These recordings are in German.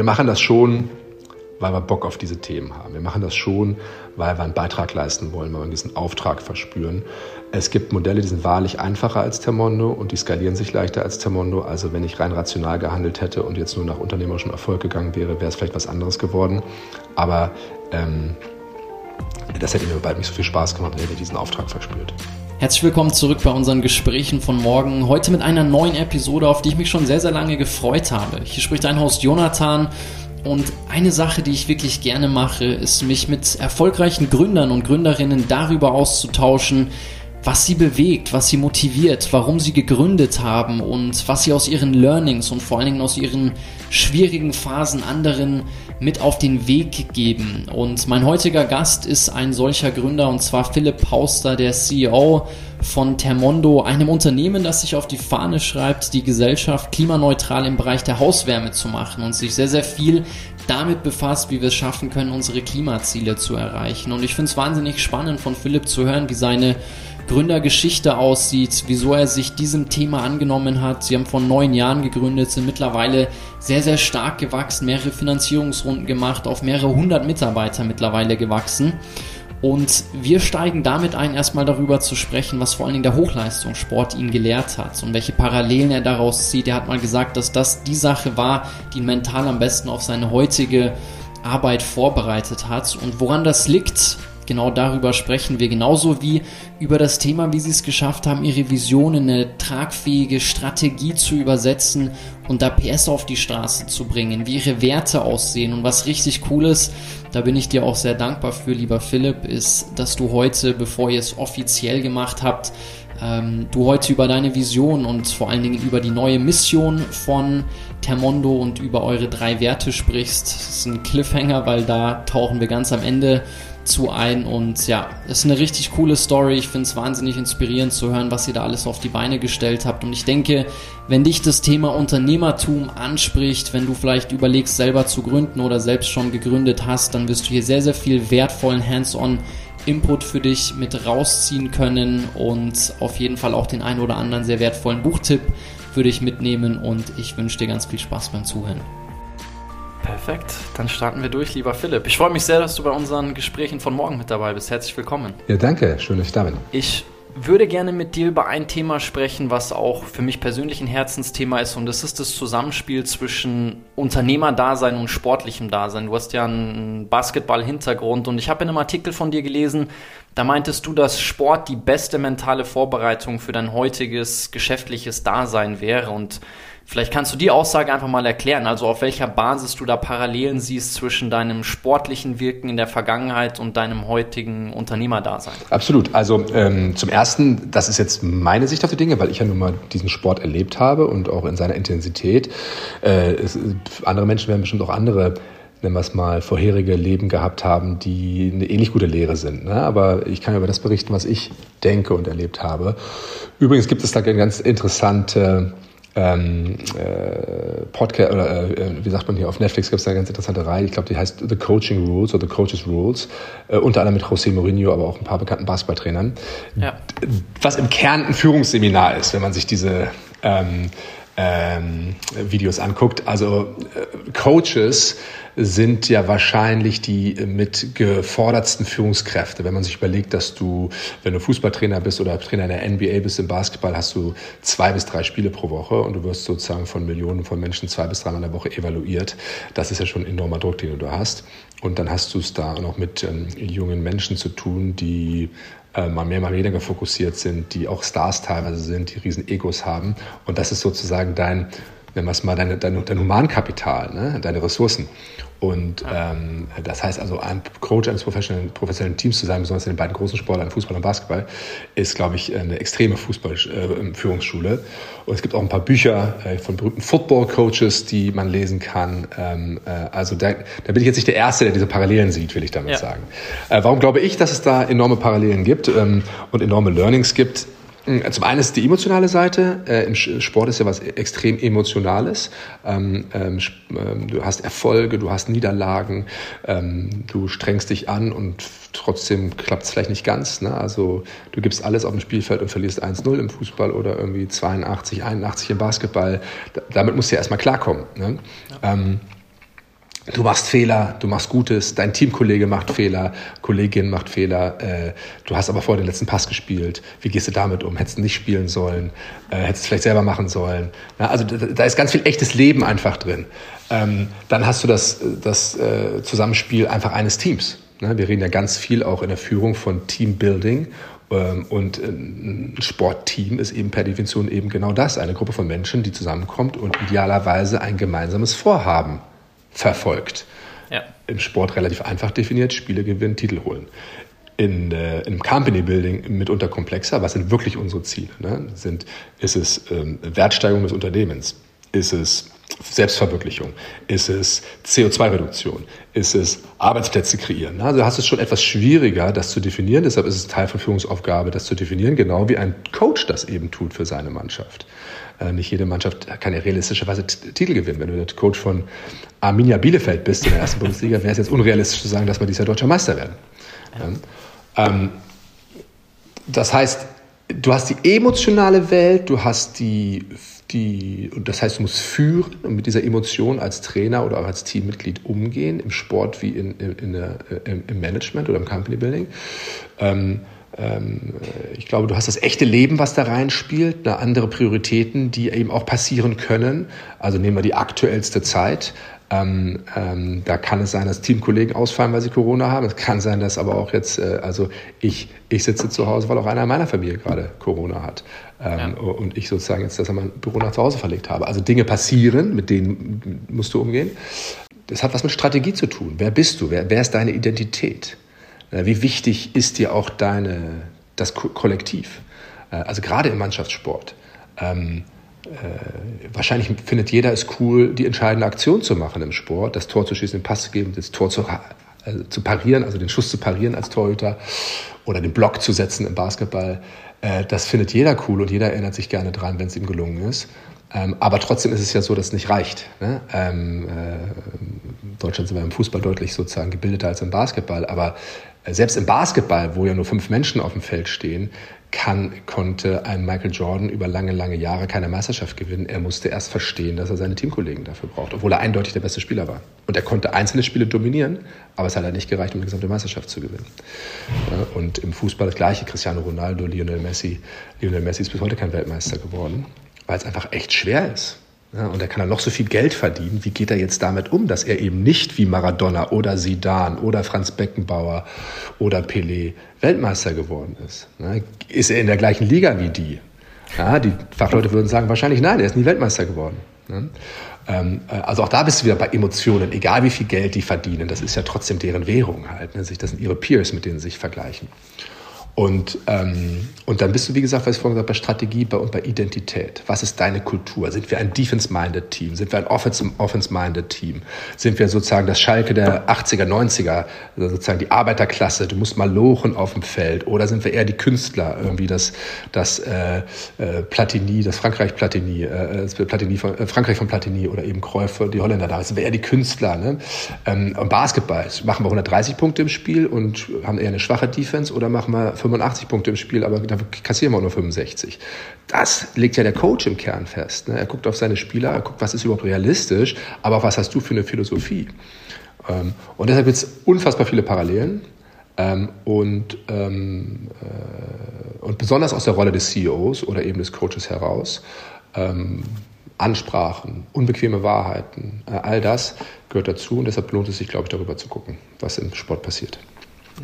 wir machen das schon, weil wir Bock auf diese Themen haben. Wir machen das schon, weil wir einen Beitrag leisten wollen, weil wir diesen Auftrag verspüren. Es gibt Modelle, die sind wahrlich einfacher als Termondo und die skalieren sich leichter als Termondo. Also wenn ich rein rational gehandelt hätte und jetzt nur nach unternehmerischem Erfolg gegangen wäre, wäre es vielleicht was anderes geworden. Aber ähm, das hätte mir bald nicht so viel Spaß gemacht, wenn ich diesen Auftrag verspürt. Herzlich willkommen zurück bei unseren Gesprächen von morgen. Heute mit einer neuen Episode, auf die ich mich schon sehr, sehr lange gefreut habe. Hier spricht dein Host Jonathan und eine Sache, die ich wirklich gerne mache, ist mich mit erfolgreichen Gründern und Gründerinnen darüber auszutauschen, was sie bewegt, was sie motiviert, warum sie gegründet haben und was sie aus ihren Learnings und vor allen Dingen aus ihren schwierigen Phasen anderen mit auf den Weg geben. Und mein heutiger Gast ist ein solcher Gründer und zwar Philipp Pauster, der CEO von Termondo, einem Unternehmen, das sich auf die Fahne schreibt, die Gesellschaft klimaneutral im Bereich der Hauswärme zu machen und sich sehr, sehr viel damit befasst, wie wir es schaffen können, unsere Klimaziele zu erreichen. Und ich finde es wahnsinnig spannend von Philipp zu hören, wie seine Gründergeschichte aussieht, wieso er sich diesem Thema angenommen hat. Sie haben vor neun Jahren gegründet, sind mittlerweile sehr, sehr stark gewachsen, mehrere Finanzierungsrunden gemacht, auf mehrere hundert Mitarbeiter mittlerweile gewachsen. Und wir steigen damit ein, erstmal darüber zu sprechen, was vor allen Dingen der Hochleistungssport ihn gelehrt hat und welche Parallelen er daraus zieht. Er hat mal gesagt, dass das die Sache war, die ihn mental am besten auf seine heutige Arbeit vorbereitet hat. Und woran das liegt, genau darüber sprechen wir, genauso wie über das Thema, wie sie es geschafft haben, ihre Vision in eine tragfähige Strategie zu übersetzen und da PS auf die Straße zu bringen, wie ihre Werte aussehen und was richtig cool ist, da bin ich dir auch sehr dankbar für, lieber Philipp, ist, dass du heute, bevor ihr es offiziell gemacht habt, ähm, du heute über deine Vision und vor allen Dingen über die neue Mission von Termondo und über eure drei Werte sprichst. Das ist ein Cliffhanger, weil da tauchen wir ganz am Ende zu ein. Und ja, es ist eine richtig coole Story. Ich finde es wahnsinnig inspirierend zu hören, was ihr da alles auf die Beine gestellt habt. Und ich denke, wenn dich das Thema Unternehmertum anspricht, wenn du vielleicht überlegst, selber zu gründen oder selbst schon gegründet hast, dann wirst du hier sehr, sehr viel wertvollen Hands-on Input für dich mit rausziehen können und auf jeden Fall auch den einen oder anderen sehr wertvollen Buchtipp für dich mitnehmen und ich wünsche dir ganz viel Spaß beim Zuhören. Perfekt, dann starten wir durch, lieber Philipp. Ich freue mich sehr, dass du bei unseren Gesprächen von morgen mit dabei bist. Herzlich willkommen. Ja, danke. Schön, dass ich da bin. Ich würde gerne mit dir über ein Thema sprechen, was auch für mich persönlich ein Herzensthema ist, und das ist das Zusammenspiel zwischen Unternehmerdasein und sportlichem Dasein. Du hast ja einen Basketball-Hintergrund und ich habe in einem Artikel von dir gelesen, da meintest du, dass Sport die beste mentale Vorbereitung für dein heutiges geschäftliches Dasein wäre und Vielleicht kannst du die Aussage einfach mal erklären, also auf welcher Basis du da Parallelen siehst zwischen deinem sportlichen Wirken in der Vergangenheit und deinem heutigen Unternehmerdasein. Absolut. Also ähm, zum Ersten, das ist jetzt meine Sicht auf die Dinge, weil ich ja nun mal diesen Sport erlebt habe und auch in seiner Intensität. Äh, es, andere Menschen werden bestimmt auch andere nennen wir es mal, vorherige Leben gehabt haben, die eine ähnlich gute Lehre sind. Ne? Aber ich kann über das berichten, was ich denke und erlebt habe. Übrigens gibt es da eine ganz interessante ähm, äh, Podcast oder äh, wie sagt man hier auf Netflix gibt es eine ganz interessante Reihe, ich glaube, die heißt The Coaching Rules oder The Coaches Rules, äh, unter anderem mit José Mourinho, aber auch ein paar bekannten Basketballtrainern. Ja. Was im Kern ein Führungsseminar ist, wenn man sich diese ähm, ähm, Videos anguckt. Also äh, Coaches sind ja wahrscheinlich die mit gefordertsten Führungskräfte. Wenn man sich überlegt, dass du, wenn du Fußballtrainer bist oder Trainer in der NBA bist im Basketball, hast du zwei bis drei Spiele pro Woche und du wirst sozusagen von Millionen von Menschen zwei bis dreimal in der Woche evaluiert. Das ist ja schon ein enormer Druck, den du hast. Und dann hast du es da noch mit ähm, jungen Menschen zu tun, die äh, mal mehr, mal weniger fokussiert sind, die auch Stars teilweise sind, die riesen Egos haben. Und das ist sozusagen dein, nennen wir es mal, dein, dein, dein Humankapital, ne? deine Ressourcen. Und ähm, das heißt also, ein Coach eines professionellen, professionellen Teams zu sein, besonders in den beiden großen Sportarten, Fußball und Basketball, ist, glaube ich, eine extreme Fußballführungsschule. Äh, und es gibt auch ein paar Bücher äh, von berühmten Football-Coaches, die man lesen kann. Ähm, äh, also da, da bin ich jetzt nicht der Erste, der diese Parallelen sieht, will ich damit ja. sagen. Äh, warum glaube ich, dass es da enorme Parallelen gibt ähm, und enorme Learnings gibt? Hm, zum einen ist die emotionale Seite. Äh, Im Sport ist ja was extrem Emotionales. Ähm, ähm, ähm, du hast Erfolge, du hast Niederlagen, ähm, du strengst dich an und trotzdem klappt es vielleicht nicht ganz. Ne? Also du gibst alles auf dem Spielfeld und verlierst 1-0 im Fußball oder irgendwie 82, 81 im Basketball. damit musst du ja erstmal klarkommen. Ne? Ja. Du machst Fehler, du machst Gutes, dein Teamkollege macht Fehler, Kollegin macht Fehler, äh, du hast aber vorher den letzten Pass gespielt. Wie gehst du damit um? Hättest du nicht spielen sollen, äh, hättest du vielleicht selber machen sollen. Na, also da, da, ist ganz viel echtes Leben einfach drin. Ähm, dann hast du das, das äh, Zusammenspiel einfach eines Teams. Ne? Wir reden ja ganz viel auch in der Führung von Teambuilding ähm, und ein Sportteam ist eben per Definition eben genau das, eine Gruppe von Menschen, die zusammenkommt und idealerweise ein gemeinsames Vorhaben verfolgt. Ja. Im Sport relativ einfach definiert, Spiele gewinnen, Titel holen. In, äh, im Company Building mitunter komplexer. Was sind wirklich unsere Ziele? Ne? Sind, ist es ähm, Wertsteigerung des Unternehmens? Ist es Selbstverwirklichung? Ist es CO2-Reduktion? Ist es Arbeitsplätze kreieren? Also hast du es schon etwas schwieriger, das zu definieren. Deshalb ist es Teil von Führungsaufgabe, das zu definieren, genau wie ein Coach das eben tut für seine Mannschaft. Äh, nicht jede Mannschaft kann ja realistischerweise Titel gewinnen. Wenn du der Coach von Arminia Bielefeld bist in der ersten Bundesliga, wäre es jetzt unrealistisch zu sagen, dass wir dieses Jahr deutscher Meister werden. Ja. Ähm, das heißt, du hast die emotionale Welt, du hast die die, und das heißt, du musst führen und mit dieser Emotion als Trainer oder auch als Teammitglied umgehen, im Sport wie in, in, in der, im Management oder im Company Building. Ähm, ähm, ich glaube, du hast das echte Leben, was da reinspielt, eine andere Prioritäten, die eben auch passieren können. Also nehmen wir die aktuellste Zeit. Ähm, ähm, da kann es sein, dass Teamkollegen ausfallen, weil sie Corona haben. Es kann sein, dass aber auch jetzt, äh, also ich, ich sitze zu Hause, weil auch einer meiner Familie gerade Corona hat. Ähm, ja. Und ich sozusagen jetzt das mein Büro nach zu Hause verlegt habe. Also Dinge passieren, mit denen musst du umgehen. Das hat was mit Strategie zu tun. Wer bist du? Wer, wer ist deine Identität? Äh, wie wichtig ist dir auch deine, das Kollektiv? Äh, also gerade im Mannschaftssport. Ähm, äh, wahrscheinlich findet jeder es cool, die entscheidende Aktion zu machen im Sport, das Tor zu schießen, den Pass zu geben, das Tor zu, also zu parieren, also den Schuss zu parieren als Torhüter oder den Block zu setzen im Basketball. Äh, das findet jeder cool und jeder erinnert sich gerne dran, wenn es ihm gelungen ist. Ähm, aber trotzdem ist es ja so, dass es nicht reicht. Ne? Ähm, äh, Deutschland sind wir im Fußball deutlich sozusagen gebildeter als im Basketball, aber selbst im Basketball, wo ja nur fünf Menschen auf dem Feld stehen, kann, konnte ein Michael Jordan über lange, lange Jahre keine Meisterschaft gewinnen. Er musste erst verstehen, dass er seine Teamkollegen dafür braucht, obwohl er eindeutig der beste Spieler war. Und er konnte einzelne Spiele dominieren, aber es hat halt nicht gereicht, um die gesamte Meisterschaft zu gewinnen. und im Fußball das gleiche, Cristiano Ronaldo, Lionel Messi. Lionel Messi ist bis heute kein Weltmeister geworden, weil es einfach echt schwer ist. Ja, und er kann dann noch so viel Geld verdienen. Wie geht er jetzt damit um, dass er eben nicht wie Maradona oder Sidan oder Franz Beckenbauer oder Pelé Weltmeister geworden ist? Ja, ist er in der gleichen Liga wie die? Ja, die Fachleute würden sagen, wahrscheinlich nein, er ist nie Weltmeister geworden. Ähm, äh, also auch da bist du wieder bei Emotionen, egal wie viel Geld die verdienen, das ist ja trotzdem deren Währung halt. Ne? Das sind ihre Peers, mit denen sie sich vergleichen. Und, ähm, und dann bist du, wie gesagt, was ich vorhin gesagt habe, bei Strategie und bei Identität. Was ist deine Kultur? Sind wir ein Defense-minded Team? Sind wir ein Offense-minded Team? Sind wir sozusagen das Schalke der 80er, 90er, also sozusagen die Arbeiterklasse? Du musst mal lochen auf dem Feld. Oder sind wir eher die Künstler, irgendwie das, das äh, äh, Platini, das Frankreich-Platini, äh, Platini äh, Frankreich von Platini oder eben Cruyff, die Holländer da. Sind wir eher die Künstler? Ne? Ähm, Basketball, machen wir 130 Punkte im Spiel und haben eher eine schwache Defense oder machen wir 85 Punkte im Spiel, aber da kassieren wir auch nur 65. Das legt ja der Coach im Kern fest. Ne? Er guckt auf seine Spieler, er guckt, was ist überhaupt realistisch, aber auch was hast du für eine Philosophie. Ähm, und deshalb gibt es unfassbar viele Parallelen. Ähm, und, ähm, äh, und besonders aus der Rolle des CEOs oder eben des Coaches heraus, Ansprachen, unbequeme Wahrheiten, äh, all das gehört dazu und deshalb lohnt es sich, glaube ich, darüber zu gucken, was im Sport passiert.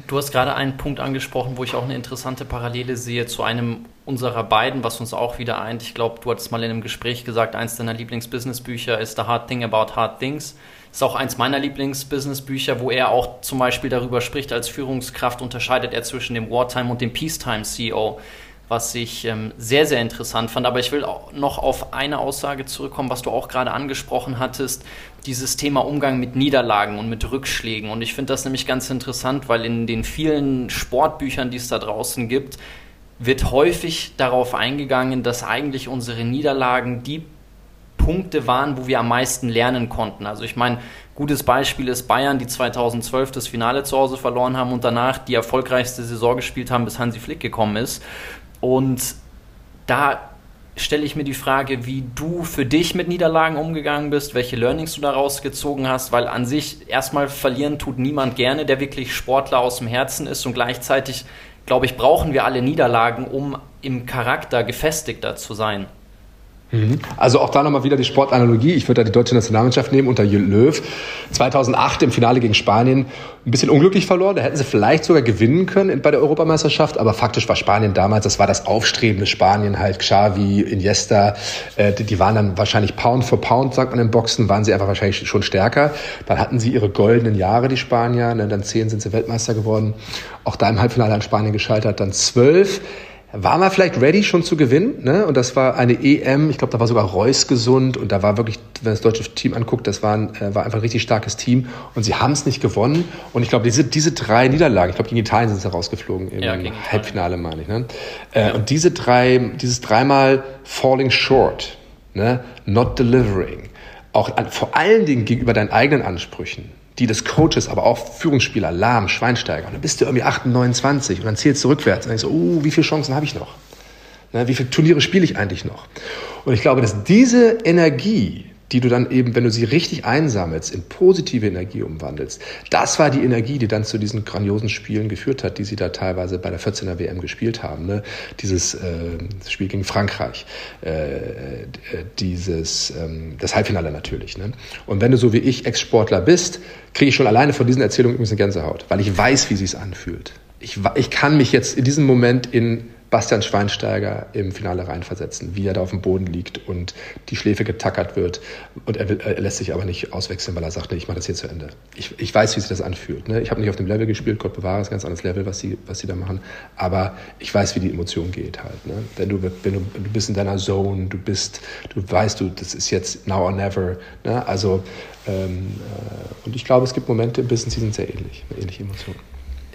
Du hast gerade einen Punkt angesprochen, wo ich auch eine interessante Parallele sehe zu einem unserer beiden, was uns auch wieder eint. Ich glaube, du hattest mal in einem Gespräch gesagt, eins deiner Lieblingsbusinessbücher ist The Hard Thing About Hard Things. Ist auch eins meiner Lieblingsbusinessbücher, wo er auch zum Beispiel darüber spricht, als Führungskraft unterscheidet er zwischen dem Wartime und dem Peacetime CEO was ich ähm, sehr, sehr interessant fand. Aber ich will auch noch auf eine Aussage zurückkommen, was du auch gerade angesprochen hattest, dieses Thema Umgang mit Niederlagen und mit Rückschlägen. Und ich finde das nämlich ganz interessant, weil in den vielen Sportbüchern, die es da draußen gibt, wird häufig darauf eingegangen, dass eigentlich unsere Niederlagen die Punkte waren, wo wir am meisten lernen konnten. Also ich meine, gutes Beispiel ist Bayern, die 2012 das Finale zu Hause verloren haben und danach die erfolgreichste Saison gespielt haben, bis Hansi Flick gekommen ist. Und da stelle ich mir die Frage, wie du für dich mit Niederlagen umgegangen bist, welche Learnings du daraus gezogen hast, weil an sich erstmal verlieren tut niemand gerne, der wirklich Sportler aus dem Herzen ist und gleichzeitig, glaube ich, brauchen wir alle Niederlagen, um im Charakter gefestigter zu sein. Mhm. Also auch da nochmal wieder die Sportanalogie. Ich würde da die deutsche Nationalmannschaft nehmen unter Löw. 2008 im Finale gegen Spanien ein bisschen unglücklich verloren. Da hätten sie vielleicht sogar gewinnen können bei der Europameisterschaft. Aber faktisch war Spanien damals, das war das aufstrebende Spanien halt. Xavi, Iniesta, äh, die waren dann wahrscheinlich Pound for Pound, sagt man im Boxen, waren sie einfach wahrscheinlich schon stärker. Dann hatten sie ihre goldenen Jahre, die Spanier. Ne? Dann zehn sind sie Weltmeister geworden. Auch da im Halbfinale an Spanien gescheitert. Dann zwölf war man vielleicht ready schon zu gewinnen. Ne? Und das war eine EM, ich glaube, da war sogar Reus gesund und da war wirklich, wenn das deutsche Team anguckt, das war, ein, äh, war einfach ein richtig starkes Team und sie haben es nicht gewonnen. Und ich glaube, diese, diese drei Niederlagen, ich glaube, gegen Italien sind sie rausgeflogen im ja, Halbfinale, meine ich. Ne? Äh, ja. Und diese drei, dieses dreimal falling short, ne? not delivering, auch an, vor allen Dingen gegenüber deinen eigenen Ansprüchen die des Coaches, aber auch Führungsspieler, Lahm, Schweinsteiger. Und dann bist du irgendwie 28 29 und dann zählst du rückwärts. Und dann denkst du, oh, wie viele Chancen habe ich noch? Na, wie viele Turniere spiele ich eigentlich noch? Und ich glaube, dass diese Energie, die du dann eben, wenn du sie richtig einsammelst, in positive Energie umwandelst. Das war die Energie, die dann zu diesen grandiosen Spielen geführt hat, die sie da teilweise bei der 14er WM gespielt haben. Ne? Dieses äh, Spiel gegen Frankreich, äh, äh, dieses, ähm, das Halbfinale natürlich. Ne? Und wenn du so wie ich Ex-Sportler bist, kriege ich schon alleine von diesen Erzählungen übrigens eine Gänsehaut, weil ich weiß, wie sie es anfühlt. Ich, ich kann mich jetzt in diesem Moment in Bastian Schweinsteiger im Finale reinversetzen, wie er da auf dem Boden liegt und die Schläfe getackert wird. Und er, will, er lässt sich aber nicht auswechseln, weil er sagt, nee, ich mache das hier zu Ende. Ich, ich weiß, wie sich das anfühlt. Ne? Ich habe nicht auf dem Level gespielt, Gott bewahre, es ganz anderes Level, was sie, was sie da machen. Aber ich weiß, wie die Emotion geht halt. Ne? Wenn, du, wenn du, du bist in deiner Zone, du bist, du weißt, du, das ist jetzt now or never. Ne? Also, ähm, äh, und ich glaube, es gibt Momente im Business, die sind sehr ähnlich, ähnliche Emotion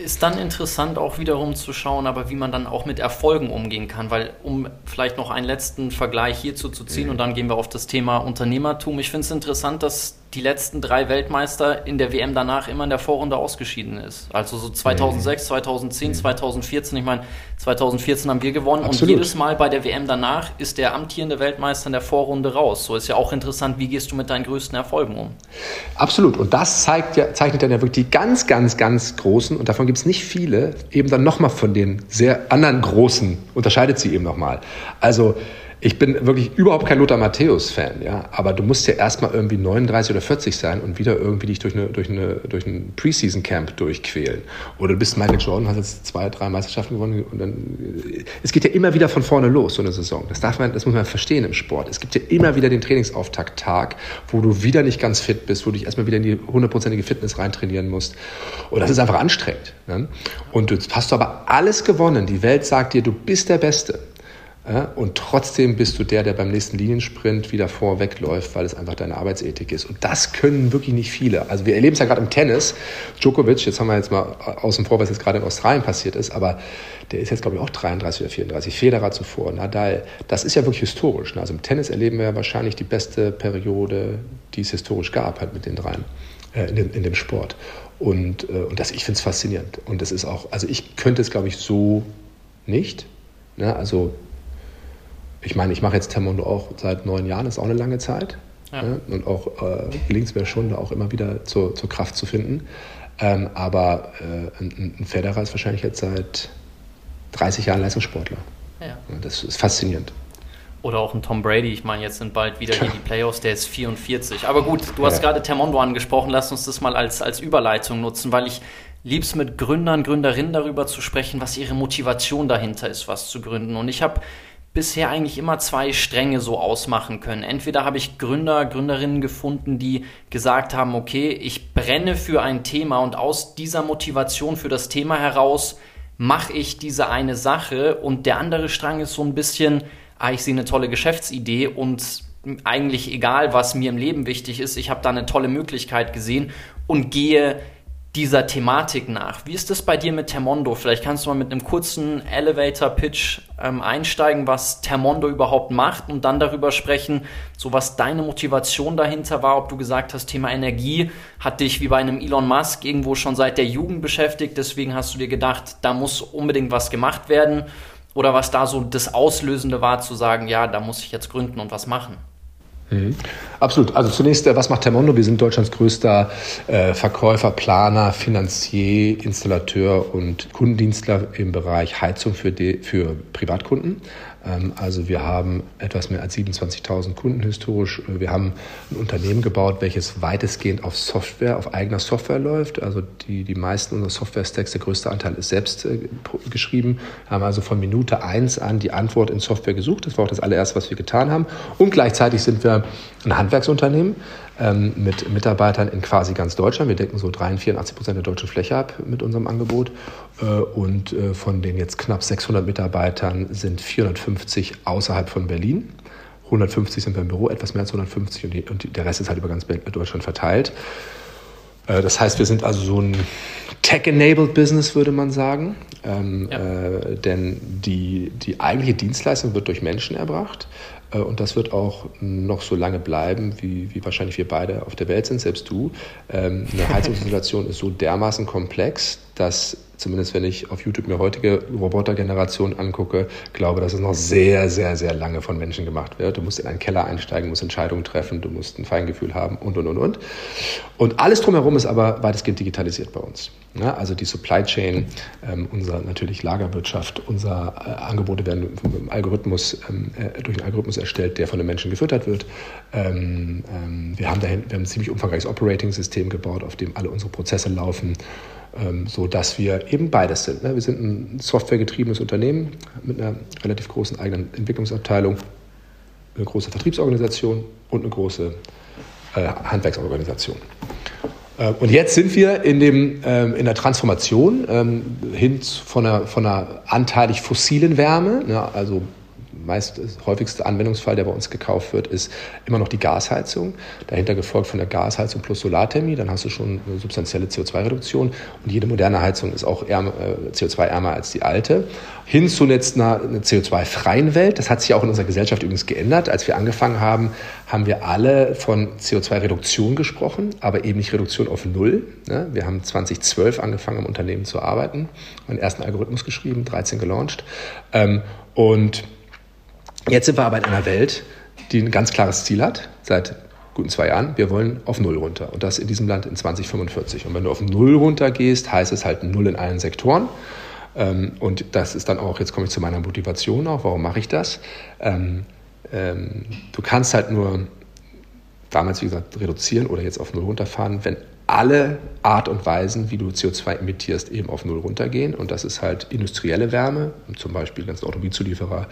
ist dann interessant auch wiederum zu schauen, aber wie man dann auch mit Erfolgen umgehen kann, weil um vielleicht noch einen letzten Vergleich hierzu zu ziehen mhm. und dann gehen wir auf das Thema Unternehmertum. Ich finde es interessant, dass die letzten drei Weltmeister in der WM danach immer in der Vorrunde ausgeschieden ist. Also so 2006, 2010, 2014. Ich meine, 2014 haben wir gewonnen Absolut. und jedes Mal bei der WM danach ist der amtierende Weltmeister in der Vorrunde raus. So ist ja auch interessant, wie gehst du mit deinen größten Erfolgen um? Absolut. Und das zeigt ja, zeichnet dann ja wirklich die ganz, ganz, ganz großen, und davon gibt es nicht viele, eben dann nochmal von den sehr anderen großen, unterscheidet sie eben nochmal. Also ich bin wirklich überhaupt kein Lothar Matthäus-Fan, ja. Aber du musst ja erstmal irgendwie 39 oder 40 sein und wieder irgendwie dich durch, eine, durch, eine, durch ein Preseason-Camp durchquälen. Oder du bist Michael Jordan, hast jetzt zwei, drei Meisterschaften gewonnen und dann. Es geht ja immer wieder von vorne los, so eine Saison. Das darf man, das muss man verstehen im Sport. Es gibt ja immer wieder den Trainingsauftakt-Tag, wo du wieder nicht ganz fit bist, wo du dich erstmal wieder in die hundertprozentige Fitness reintrainieren musst. Und das ist einfach anstrengend. Ne? Und du hast du aber alles gewonnen. Die Welt sagt dir, du bist der Beste. Ja, und trotzdem bist du der, der beim nächsten Liniensprint wieder vorwegläuft, weil es einfach deine Arbeitsethik ist. Und das können wirklich nicht viele. Also wir erleben es ja gerade im Tennis. Djokovic, jetzt haben wir jetzt mal außen vor, was jetzt gerade in Australien passiert ist, aber der ist jetzt, glaube ich, auch 33 oder 34. Federer zuvor, Nadal. Das ist ja wirklich historisch. Also im Tennis erleben wir ja wahrscheinlich die beste Periode, die es historisch gab, halt mit den dreien äh, in, dem, in dem Sport. Und, äh, und das, ich finde es faszinierend. Und das ist auch, also ich könnte es, glaube ich, so nicht. Ne? Also ich meine, ich mache jetzt Termondo auch seit neun Jahren, das ist auch eine lange Zeit. Ja. Ne? Und auch äh, gelingt es mir schon, da auch immer wieder zur, zur Kraft zu finden. Ähm, aber äh, ein, ein Federer ist wahrscheinlich jetzt seit 30 Jahren Leistungssportler. Ja. Das ist faszinierend. Oder auch ein Tom Brady, ich meine, jetzt sind bald wieder hier die Playoffs, der ist 44. Aber gut, du hast ja. gerade Termondo angesprochen, lass uns das mal als, als Überleitung nutzen, weil ich lieb's mit Gründern, Gründerinnen darüber zu sprechen, was ihre Motivation dahinter ist, was zu gründen. Und ich habe bisher eigentlich immer zwei Stränge so ausmachen können. Entweder habe ich Gründer, Gründerinnen gefunden, die gesagt haben, okay, ich brenne für ein Thema und aus dieser Motivation für das Thema heraus mache ich diese eine Sache und der andere Strang ist so ein bisschen, ah, ich sehe eine tolle Geschäftsidee und eigentlich egal, was mir im Leben wichtig ist, ich habe da eine tolle Möglichkeit gesehen und gehe dieser Thematik nach. Wie ist das bei dir mit Termondo? Vielleicht kannst du mal mit einem kurzen Elevator-Pitch ähm, einsteigen, was Termondo überhaupt macht und dann darüber sprechen, so was deine Motivation dahinter war, ob du gesagt hast, Thema Energie hat dich wie bei einem Elon Musk irgendwo schon seit der Jugend beschäftigt, deswegen hast du dir gedacht, da muss unbedingt was gemacht werden oder was da so das Auslösende war, zu sagen, ja, da muss ich jetzt gründen und was machen? Mhm. Absolut. Also zunächst, äh, was macht Termondo? Wir sind Deutschlands größter äh, Verkäufer, Planer, Finanzier, Installateur und Kundendienstler im Bereich Heizung für, die, für Privatkunden. Ähm, also wir haben etwas mehr als 27.000 Kunden historisch. Wir haben ein Unternehmen gebaut, welches weitestgehend auf Software, auf eigener Software läuft. Also die, die meisten unserer Software-Stacks, der größte Anteil ist selbst äh, geschrieben. Wir haben also von Minute eins an die Antwort in Software gesucht. Das war auch das allererste, was wir getan haben. Und gleichzeitig sind wir ein Handwerksunternehmen ähm, mit Mitarbeitern in quasi ganz Deutschland. Wir decken so 83, 84 Prozent der deutschen Fläche ab mit unserem Angebot. Äh, und äh, von den jetzt knapp 600 Mitarbeitern sind 450 außerhalb von Berlin. 150 sind beim Büro, etwas mehr als 150 und, die, und der Rest ist halt über ganz Deutschland verteilt. Äh, das heißt, wir sind also so ein Tech-enabled Business, würde man sagen. Ähm, ja. äh, denn die, die eigentliche Dienstleistung wird durch Menschen erbracht. Äh, und das wird auch noch so lange bleiben, wie, wie wahrscheinlich wir beide auf der Welt sind, selbst du. Ähm, eine Heizungsinstallation ist so dermaßen komplex, dass zumindest wenn ich auf YouTube mir heutige Robotergenerationen angucke, glaube, dass es noch sehr, sehr, sehr lange von Menschen gemacht wird. Du musst in einen Keller einsteigen, musst Entscheidungen treffen, du musst ein Feingefühl haben und, und, und, und. Und alles drumherum ist aber weitestgehend digitalisiert bei uns. Ja, also die Supply Chain, ähm, unser natürlich Lagerwirtschaft, unser äh, Angebote werden vom Algorithmus, ähm, äh, durch einen Algorithmus erstellt, der von den Menschen gefüttert wird. Ähm, ähm, wir, haben dahin, wir haben ein ziemlich umfangreiches Operating-System gebaut, auf dem alle unsere Prozesse laufen ähm, so dass wir eben beides sind. Ne? Wir sind ein softwaregetriebenes Unternehmen mit einer relativ großen eigenen Entwicklungsabteilung, eine große Vertriebsorganisation und eine große äh, Handwerksorganisation. Äh, und jetzt sind wir in, dem, ähm, in der Transformation ähm, hin von einer, von einer anteilig fossilen Wärme, ne? also meist häufigste Anwendungsfall, der bei uns gekauft wird, ist immer noch die Gasheizung. Dahinter gefolgt von der Gasheizung plus Solarthermie. Dann hast du schon eine substanzielle CO2-Reduktion. Und jede moderne Heizung ist auch äh, CO2-ärmer als die alte. Hin zu jetzt einer, einer CO2-freien Welt. Das hat sich auch in unserer Gesellschaft übrigens geändert. Als wir angefangen haben, haben wir alle von CO2-Reduktion gesprochen, aber eben nicht Reduktion auf Null. Ne? Wir haben 2012 angefangen, im Unternehmen zu arbeiten, einen ersten Algorithmus geschrieben, 13 gelauncht. Ähm, und Jetzt sind wir aber in einer Welt, die ein ganz klares Ziel hat, seit guten zwei Jahren. Wir wollen auf Null runter und das in diesem Land in 2045. Und wenn du auf Null runter gehst, heißt es halt Null in allen Sektoren. Ähm, und das ist dann auch, jetzt komme ich zu meiner Motivation auch, warum mache ich das? Ähm, ähm, du kannst halt nur damals, wie gesagt, reduzieren oder jetzt auf Null runterfahren, wenn alle Art und Weisen, wie du CO2 emittierst, eben auf Null runtergehen. Und das ist halt industrielle Wärme, zum Beispiel ganzen Automobilzulieferer,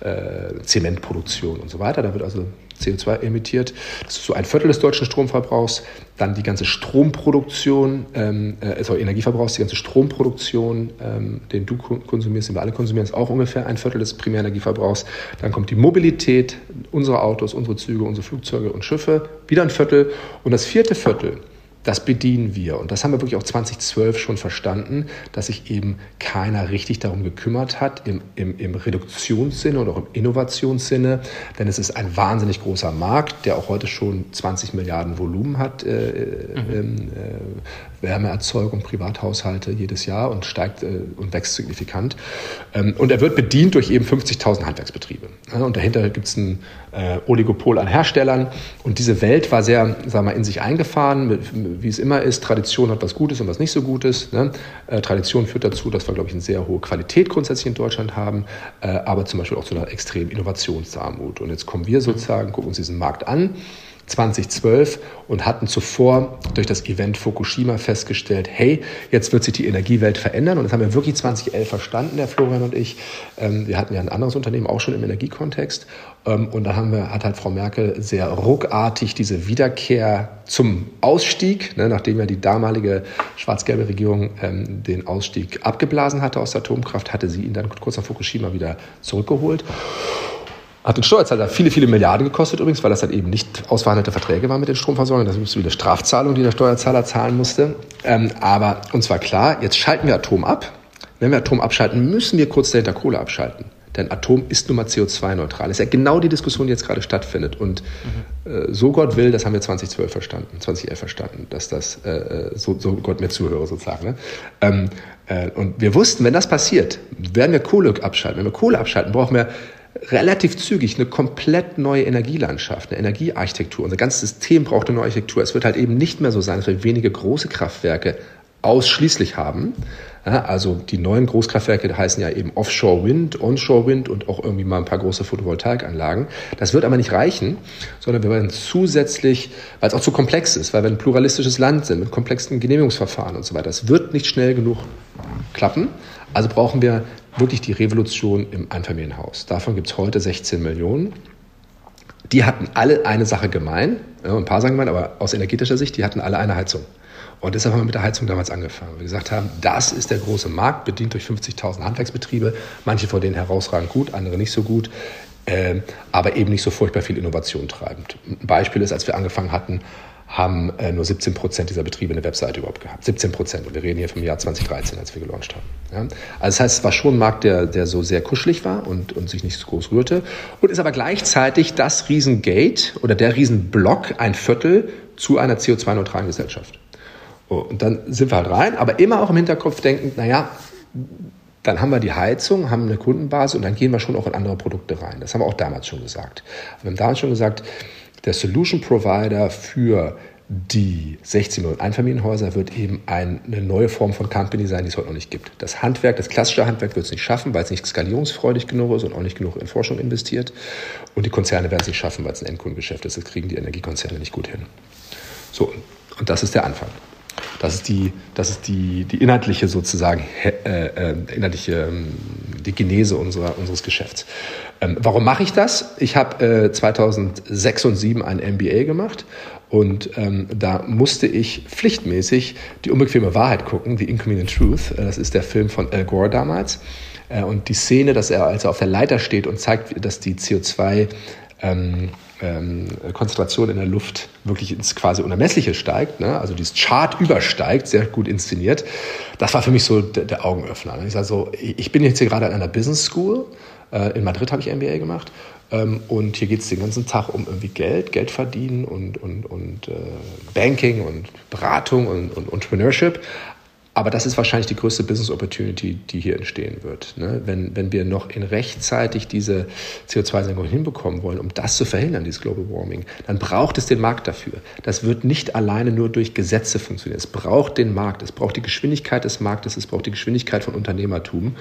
äh, Zementproduktion und so weiter. Da wird also CO2 emittiert. Das ist so ein Viertel des deutschen Stromverbrauchs. Dann die ganze Stromproduktion, ähm, äh, sorry, Energieverbrauchs, die ganze Stromproduktion, ähm, den du konsumierst, den wir alle konsumieren, ist auch ungefähr ein Viertel des Primärenergieverbrauchs. Dann kommt die Mobilität, unsere Autos, unsere Züge, unsere Flugzeuge und Schiffe, wieder ein Viertel. Und das vierte Viertel, das bedienen wir. Und das haben wir wirklich auch 2012 schon verstanden, dass sich eben keiner richtig darum gekümmert hat, im, im, im Reduktionssinne und auch im Innovationssinne. Denn es ist ein wahnsinnig großer Markt, der auch heute schon 20 Milliarden Volumen hat, äh, mhm. Ähm, äh, Wärmeerzeugung, Privathaushalte jedes Jahr und steigt äh, und wächst signifikant. Ähm, und er wird bedient durch eben 50.000 Handwerksbetriebe. Ja, und dahinter gibt es ein äh, Oligopol an Herstellern. Und diese Welt war sehr, sagen wir, in sich eingefahren, mit, wie es immer ist. Tradition hat was Gutes und was nicht so Gutes. Ne? Äh, Tradition führt dazu, dass wir, glaube ich, eine sehr hohe Qualität grundsätzlich in Deutschland haben, äh, aber zum Beispiel auch zu einer extremen Innovationsarmut. Und jetzt kommen wir sozusagen, gucken uns diesen Markt an 2012 und hatten zuvor durch das Event Fukushima festgestellt, hey, jetzt wird sich die Energiewelt verändern. Und das haben wir wirklich 2011 verstanden, der Florian und ich. Ähm, wir hatten ja ein anderes Unternehmen auch schon im Energiekontext. Ähm, und da haben wir, hat halt Frau Merkel sehr ruckartig diese Wiederkehr zum Ausstieg, ne, nachdem ja die damalige schwarz-gelbe Regierung ähm, den Ausstieg abgeblasen hatte aus der Atomkraft, hatte sie ihn dann kurz nach Fukushima wieder zurückgeholt. Hat den Steuerzahler viele, viele Milliarden gekostet übrigens, weil das dann eben nicht ausverhandelte Verträge waren mit den Stromversorgern. Das ist wieder Strafzahlung, die der Steuerzahler zahlen musste. Ähm, aber uns war klar, jetzt schalten wir Atom ab. Wenn wir Atom abschalten, müssen wir kurz dahinter Kohle abschalten. Denn Atom ist nun mal CO2-neutral. Das ist ja genau die Diskussion, die jetzt gerade stattfindet. Und mhm. äh, so Gott will, das haben wir 2012 verstanden, 2011 verstanden, dass das, äh, äh, so, so Gott mir zuhöre sozusagen. Ne? Ähm, Äh, und wir wussten, wenn das passiert, werden wir Kohle abschalten. Wenn wir Kohle abschalten, brauchen wir relativ zügig eine komplett neue Energielandschaft, eine Energiearchitektur. Unser ganzes System braucht eine neue Architektur. Es wird halt eben nicht mehr so sein, dass wir wenige große Kraftwerke ausschließlich haben. Also die neuen Großkraftwerke heißen ja eben Offshore Wind, Onshore Wind und auch irgendwie mal ein paar große Photovoltaikanlagen. Das wird aber nicht reichen, sondern wir werden zusätzlich, weil es auch zu komplex ist, weil wir ein pluralistisches Land sind mit komplexen Genehmigungsverfahren und so weiter. Das wird nicht schnell genug klappen. Also brauchen wir wirklich die Revolution im Einfamilienhaus. Davon gibt es heute 16 Millionen. Die hatten alle eine Sache gemein, ja, ein paar sagen gemein, aber aus energetischer Sicht, die hatten alle eine Heizung. Und deshalb haben wir mit der Heizung damals angefangen. Wir gesagt haben, das ist der große Markt, bedient durch 50.000 Handwerksbetriebe, manche von denen herausragend gut, andere nicht so gut, äh, aber eben nicht so furchtbar viel Innovation treibend. Ein Beispiel ist, als wir angefangen hatten, haben äh, nur 17 Prozent dieser Betriebe eine Webseite überhaupt gehabt. 17 Prozent. Und wir reden hier vom Jahr 2013, als wir gelauncht haben. Ja? Also das heißt, es war schon ein Markt, der, der so sehr kuschelig war und, und sich nicht so groß rührte. Und ist aber gleichzeitig das Riesengate oder der Riesenblock ein Viertel zu einer CO2-neutralen Gesellschaft. Und dann sind wir halt rein, aber immer auch im Hinterkopf denken, naja, dann haben wir die Heizung, haben eine Kundenbasis und dann gehen wir schon auch in andere Produkte rein. Das haben wir auch damals schon gesagt. Wir haben damals schon gesagt, der Solution Provider für die 16 Millionen Einfamilienhäuser wird eben eine neue Form von Company sein, die es heute noch nicht gibt. Das Handwerk, das klassische Handwerk wird es nicht schaffen, weil es nicht skalierungsfreudig genug ist und auch nicht genug in Forschung investiert. Und die Konzerne werden es nicht schaffen, weil es ein Endkundengeschäft ist. Das kriegen die Energiekonzerne nicht gut hin. So, und das ist der Anfang. Das ist die, das ist die, die inhaltliche sozusagen, äh, äh, inhaltliche, ähm, die Genese unserer, unseres Geschäfts. Ähm, warum mache ich das? Ich habe äh, 2006 und 2007 ein MBA gemacht und ähm, da musste ich pflichtmäßig die unbequeme Wahrheit gucken, The Inconvenient Truth. Äh, das ist der Film von Al Gore damals. Äh, und die Szene, dass er, als auf der Leiter steht und zeigt, dass die CO2 ähm, ähm, Konzentration in der Luft wirklich ins quasi Unermessliche steigt, ne? also dieses Chart übersteigt, sehr gut inszeniert, das war für mich so der, der Augenöffner. Ne? Ich sage so, ich bin jetzt hier gerade an einer Business School, äh, in Madrid habe ich MBA gemacht ähm, und hier geht es den ganzen Tag um irgendwie Geld, Geld verdienen und, und, und äh, Banking und Beratung und, und Entrepreneurship. Aber das ist wahrscheinlich die größte Business Opportunity, die hier entstehen wird. Ne? Wenn, wenn wir noch in rechtzeitig diese CO2-Senkung hinbekommen wollen, um das zu verhindern, dieses Global Warming, dann braucht es den Markt dafür. Das wird nicht alleine nur durch Gesetze funktionieren. Es braucht den Markt, es braucht die Geschwindigkeit des Marktes, es braucht die Geschwindigkeit von Unternehmertum.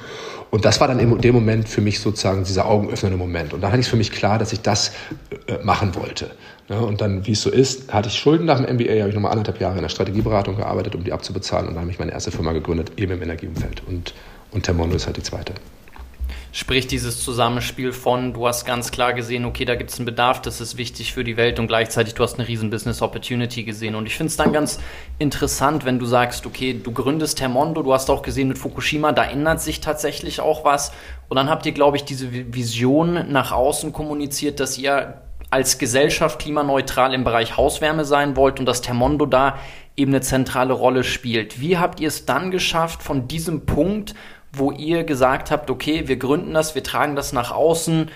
Und das war dann in dem Moment für mich sozusagen dieser augenöffnende Moment. Und da hatte ich es für mich klar, dass ich das äh, machen wollte. Und dann, wie es so ist, hatte ich Schulden nach dem MBA, habe ich nochmal anderthalb Jahre in der Strategieberatung gearbeitet, um die abzubezahlen. Und dann habe ich meine erste Firma gegründet, eben im Energieumfeld. Und, und Termondo ist halt die zweite. Sprich, dieses Zusammenspiel von, du hast ganz klar gesehen, okay, da gibt es einen Bedarf, das ist wichtig für die Welt und gleichzeitig du hast eine riesen Business Opportunity gesehen. Und ich finde es dann ganz interessant, wenn du sagst, okay, du gründest Termondo, du hast auch gesehen mit Fukushima, da ändert sich tatsächlich auch was. Und dann habt ihr, glaube ich, diese Vision nach außen kommuniziert, dass ihr als Gesellschaft klimaneutral im Bereich Hauswärme sein wollt und dass Termondo da eben eine zentrale Rolle spielt. Wie habt ihr es dann geschafft, von diesem Punkt, wo ihr gesagt habt, okay, wir gründen das, wir tragen das nach außen,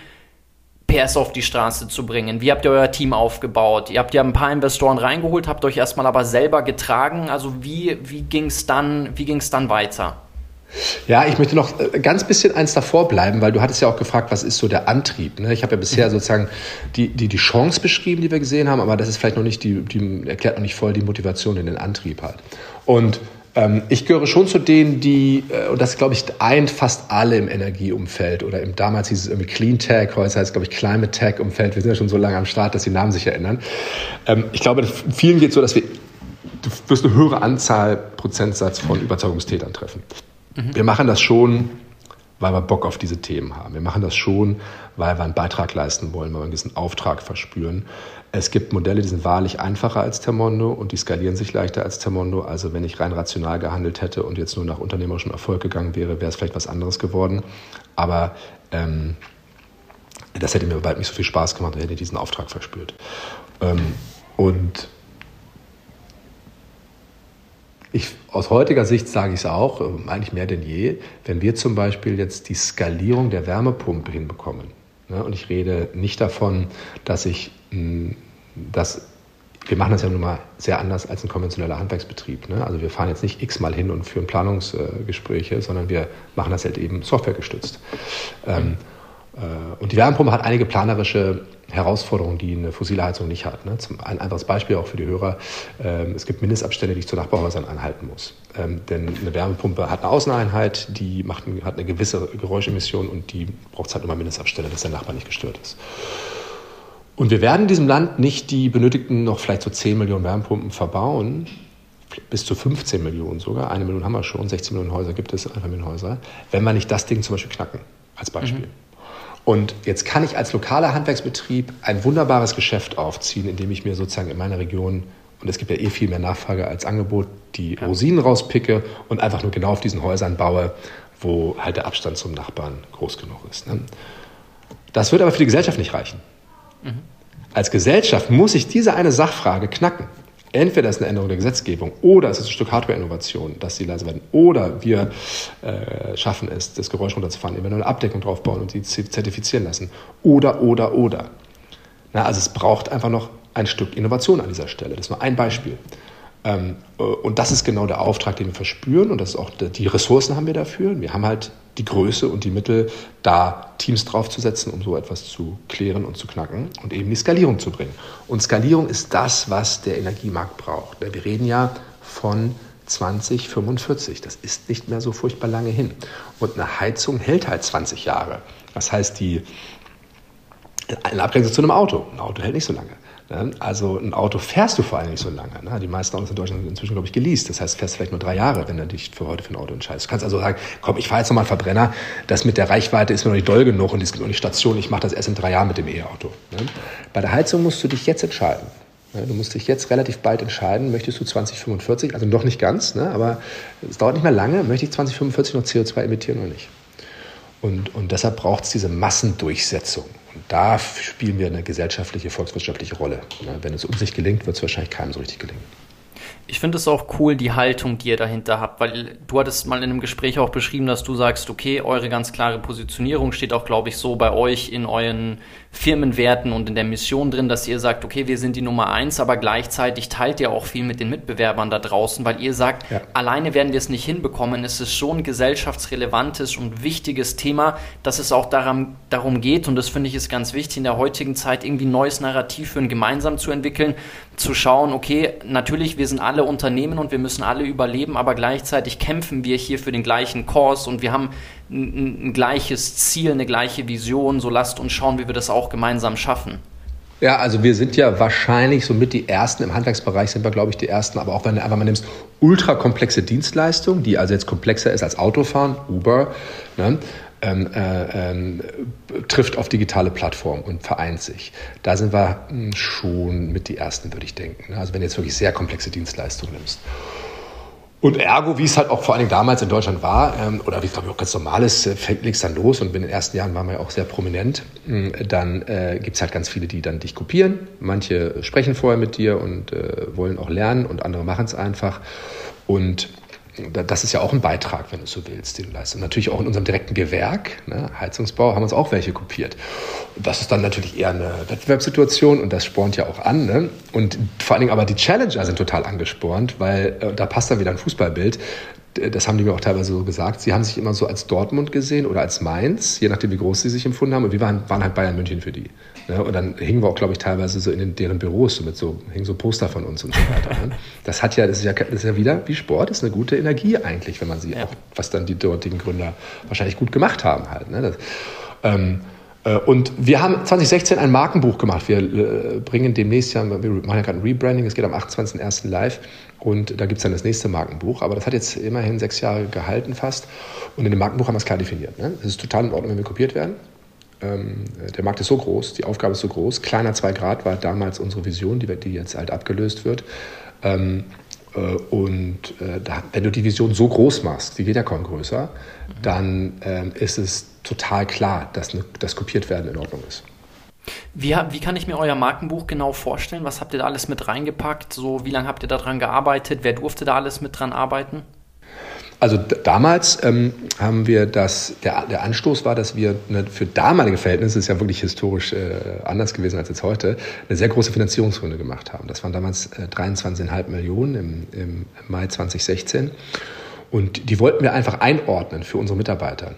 PS auf die Straße zu bringen? Wie habt ihr euer Team aufgebaut? Ihr habt ja ein paar Investoren reingeholt, habt euch erstmal aber selber getragen. Also wie, wie ging es dann, dann weiter? Ja, ich möchte noch äh, ganz bisschen eins davor bleiben, weil du hattest ja auch gefragt, was ist so der Antrieb. Ne? Ich habe ja bisher mhm. sozusagen die, die, die Chance beschrieben, die wir gesehen haben, aber das ist vielleicht noch nicht die, die erklärt noch nicht voll die Motivation in den Antrieb halt. Und ähm, ich gehöre schon zu denen, die, äh, und das glaube ich eint fast alle im Energieumfeld oder im damals hieß es irgendwie Clean Tech, heute heißt es glaube ich Climate Tech Umfeld. Wir sind ja schon so lange am Start, dass die Namen sich erinnern. Ähm, ich glaube, vielen geht es so, dass wir du wirst eine höhere Anzahl Prozentsatz von Überzeugungstätern treffen. Mhm. Wir machen das schon, weil wir Bock auf diese Themen haben. Wir machen das schon, weil wir einen Beitrag leisten wollen, weil wir einen gewissen Auftrag verspüren. Es gibt Modelle, die sind wahrlich einfacher als Termondo und die skalieren sich leichter als Termondo. Also wenn ich rein rational gehandelt hätte und jetzt nur nach unternehmerischem Erfolg gegangen wäre, wäre es vielleicht was anderes geworden. Aber ähm, das hätte mir bald nicht so viel Spaß gemacht, hätte ich diesen Auftrag verspürt. Ähm, und ich, aus heutiger Sicht sage ich es auch, ähm, eigentlich mehr denn je, wenn wir zum Beispiel jetzt die Skalierung der Wärmepumpe hinbekommen. Ne, und ich rede nicht davon, dass ich, dass wir machen das ja nun mal sehr anders als ein konventioneller Handwerksbetrieb. Ne? Also wir fahren jetzt nicht x-mal hin und führen Planungsgespräche, sondern wir machen das halt eben softwaregestützt. Ähm, äh, und die Wärmepumpe hat einige planerische Herausforderungen, die eine fossile Heizung nicht hat. Ne? Ein anderes Beispiel auch für die Hörer. Ähm, es gibt Mindestabstände, die ich zu Nachbarhäusern anhalten muss. Ähm, denn eine Wärmepumpe hat eine Außeneinheit, die macht, hat eine gewisse Geräuschemission und die braucht halt immer Mindestabstände, dass der Nachbar nicht gestört ist. Und wir werden in diesem Land nicht die benötigten noch vielleicht so 10 Millionen Wärmepumpen verbauen, bis zu 15 Millionen sogar. Eine Million haben wir schon, 16 Millionen Häuser gibt es, Einfamilienhäuser, wenn wir nicht das Ding zum Beispiel knacken, als Beispiel. Mhm. Und jetzt kann ich als lokaler Handwerksbetrieb ein wunderbares Geschäft aufziehen, indem ich mir sozusagen in meiner Region, und es gibt ja eh viel mehr Nachfrage als Angebot, die Rosinen rauspicke und einfach nur genau auf diesen Häusern baue, wo halt der Abstand zum Nachbarn groß genug ist. Ne? Das wird aber für die Gesellschaft nicht reichen. Mhm. Als Gesellschaft muss ich diese eine Sachfrage knacken. Entweder ist eine Änderung der Gesetzgebung oder es ist ein Stück Hardware-Innovation, dass sie leise werden. Oder wir äh, schaffen es, das Geräusch runterzufahren, indem wir eine Abdeckung draufbauen und sie zertifizieren lassen. Oder, oder, oder. Na, also es braucht einfach noch ein Stück Innovation an dieser Stelle. Das ist nur ein Beispiel. Ähm, äh, und das ist genau der Auftrag, den wir verspüren. Und das ist auch die Ressourcen haben wir dafür. Wir haben halt die Größe und die Mittel, da Teams draufzusetzen, um so etwas zu klären und zu knacken und eben die Skalierung zu bringen. Und Skalierung ist das, was der Energiemarkt braucht. Wir reden ja von 2045. Das ist nicht mehr so furchtbar lange hin. Und eine Heizung hält halt 20 Jahre. Das heißt, die, in Abgrenzung zu einem Auto. Ein Auto hält nicht so lange. Ne? Also ein Auto fährst du vor allem nicht so lange. Ne? Die meisten Autos in Deutschland sind inzwischen, glaube ich, geleast. Das heißt, fährst vielleicht nur drei Jahre, wenn du dich für heute für ein Auto entscheidest. Du kannst also sagen, komm, ich fahre jetzt nochmal einen Verbrenner. Das mit der Reichweite ist mir noch nicht doll genug und es gibt noch nicht Station. Ich mache das erst in drei Jahren mit dem E-Auto. Ne? Bei der Heizung musst du dich jetzt entscheiden. Du musst dich jetzt relativ bald entscheiden, möchtest du 2045, also noch nicht ganz, aber es dauert nicht mehr lange, möchte ich 2045 noch CO2 emittieren oder nicht? Und, und deshalb braucht es diese Massendurchsetzung. Und da spielen wir eine gesellschaftliche, volkswirtschaftliche Rolle. Wenn es um sich gelingt, wird es wahrscheinlich keinem so richtig gelingen. Ich finde es auch cool, die Haltung, die ihr dahinter habt, weil du hattest mal in einem Gespräch auch beschrieben, dass du sagst, okay, eure ganz klare Positionierung steht auch, glaube ich, so bei euch in euren Firmenwerten und in der Mission drin, dass ihr sagt, okay, wir sind die Nummer eins, aber gleichzeitig teilt ihr auch viel mit den Mitbewerbern da draußen, weil ihr sagt, ja. alleine werden wir es nicht hinbekommen. Es ist schon ein gesellschaftsrelevantes und wichtiges Thema, dass es auch daran, darum geht, und das finde ich ist ganz wichtig, in der heutigen Zeit irgendwie ein neues Narrativ für ein gemeinsam zu entwickeln, zu schauen, okay, natürlich, wir sind alle Unternehmen und wir müssen alle überleben, aber gleichzeitig kämpfen wir hier für den gleichen Kurs und wir haben ein, ein gleiches Ziel, eine gleiche Vision. So lasst uns schauen, wie wir das auch gemeinsam schaffen. Ja, also wir sind ja wahrscheinlich somit die Ersten, im Handwerksbereich sind wir, glaube ich, die Ersten, aber auch wenn du einfach mal nimmst, ultrakomplexe Dienstleistung, die also jetzt komplexer ist als Autofahren, Uber, ne, ähm, äh, ähm, trifft auf digitale Plattformen und vereint sich. Da sind wir hm, schon mit die Ersten, würde ich denken. Ne? Also wenn du jetzt wirklich sehr komplexe Dienstleistungen nimmst. Und ergo, wie es halt auch vor allen Dingen damals in Deutschland war, ähm, oder wie es glaube ich auch ganz normal ist, äh, fängt nichts dann los und in den ersten Jahren waren wir ja auch sehr prominent, äh, dann äh, gibt es halt ganz viele, die dann dich kopieren. Manche sprechen vorher mit dir und äh, wollen auch lernen und andere machen es einfach. Und das ist ja auch ein Beitrag, wenn du so willst, den du leistest. Und natürlich auch in unserem direkten Gewerk, ne, Heizungsbau, haben uns auch welche kopiert. Das ist dann natürlich eher eine Wettbewerbssituation und das spornt ja auch an. Ne? Und vor allen Dingen aber die Challenger sind total angespornt, weil äh, da passt dann wieder ein Fußballbild das haben die mir auch teilweise so gesagt, sie haben sich immer so als Dortmund gesehen oder als Mainz, je nachdem, wie groß sie sich empfunden haben. Und wir waren, waren halt Bayern München für die. Ne? Und dann hingen wir auch, glaube ich, teilweise so in den, deren Büros so mit so, hingen so Poster von uns und so weiter. Ne? Das hat ja, das ist ja, das ist ja wieder wie Sport, ist eine gute Energie eigentlich, wenn man sieht, ja. auch was dann die dortigen Gründer wahrscheinlich gut gemacht haben halt. Ne? Das, ähm, äh, und wir haben 2016 ein Markenbuch gemacht. Wir äh, bringen demnächst ja, wir machen ja gerade ein Rebranding, es geht am 28.01. live und da gibt es dann das nächste Markenbuch. Aber das hat jetzt immerhin sechs Jahre gehalten fast. Und in dem Markenbuch haben wir es klar definiert. Ne? Es ist total in Ordnung, wenn wir kopiert werden. Ähm, der Markt ist so groß, die Aufgabe ist so groß. Kleiner 2 Grad war damals unsere Vision, die, die jetzt halt abgelöst wird. Ähm, äh, und äh, da, wenn du die Vision so groß machst, die geht ja kaum größer, dann ähm, ist es total klar, dass ne, das kopiert werden in Ordnung ist. Wie, wie, kann ich mir euer Markenbuch genau vorstellen? Was habt ihr da alles mit reingepackt? So, wie lange habt ihr daran gearbeitet? Wer durfte da alles mit dran arbeiten? Also damals ähm, haben wir das, der, der Anstoß war, dass wir eine, für damalige Verhältnisse, ist ja wirklich historisch äh, anders gewesen als jetzt heute, eine sehr große Finanzierungsrunde gemacht haben. Das waren damals äh, 23,5 Millionen im, im Mai 2016. Und die wollten wir einfach einordnen für unsere Mitarbeiter.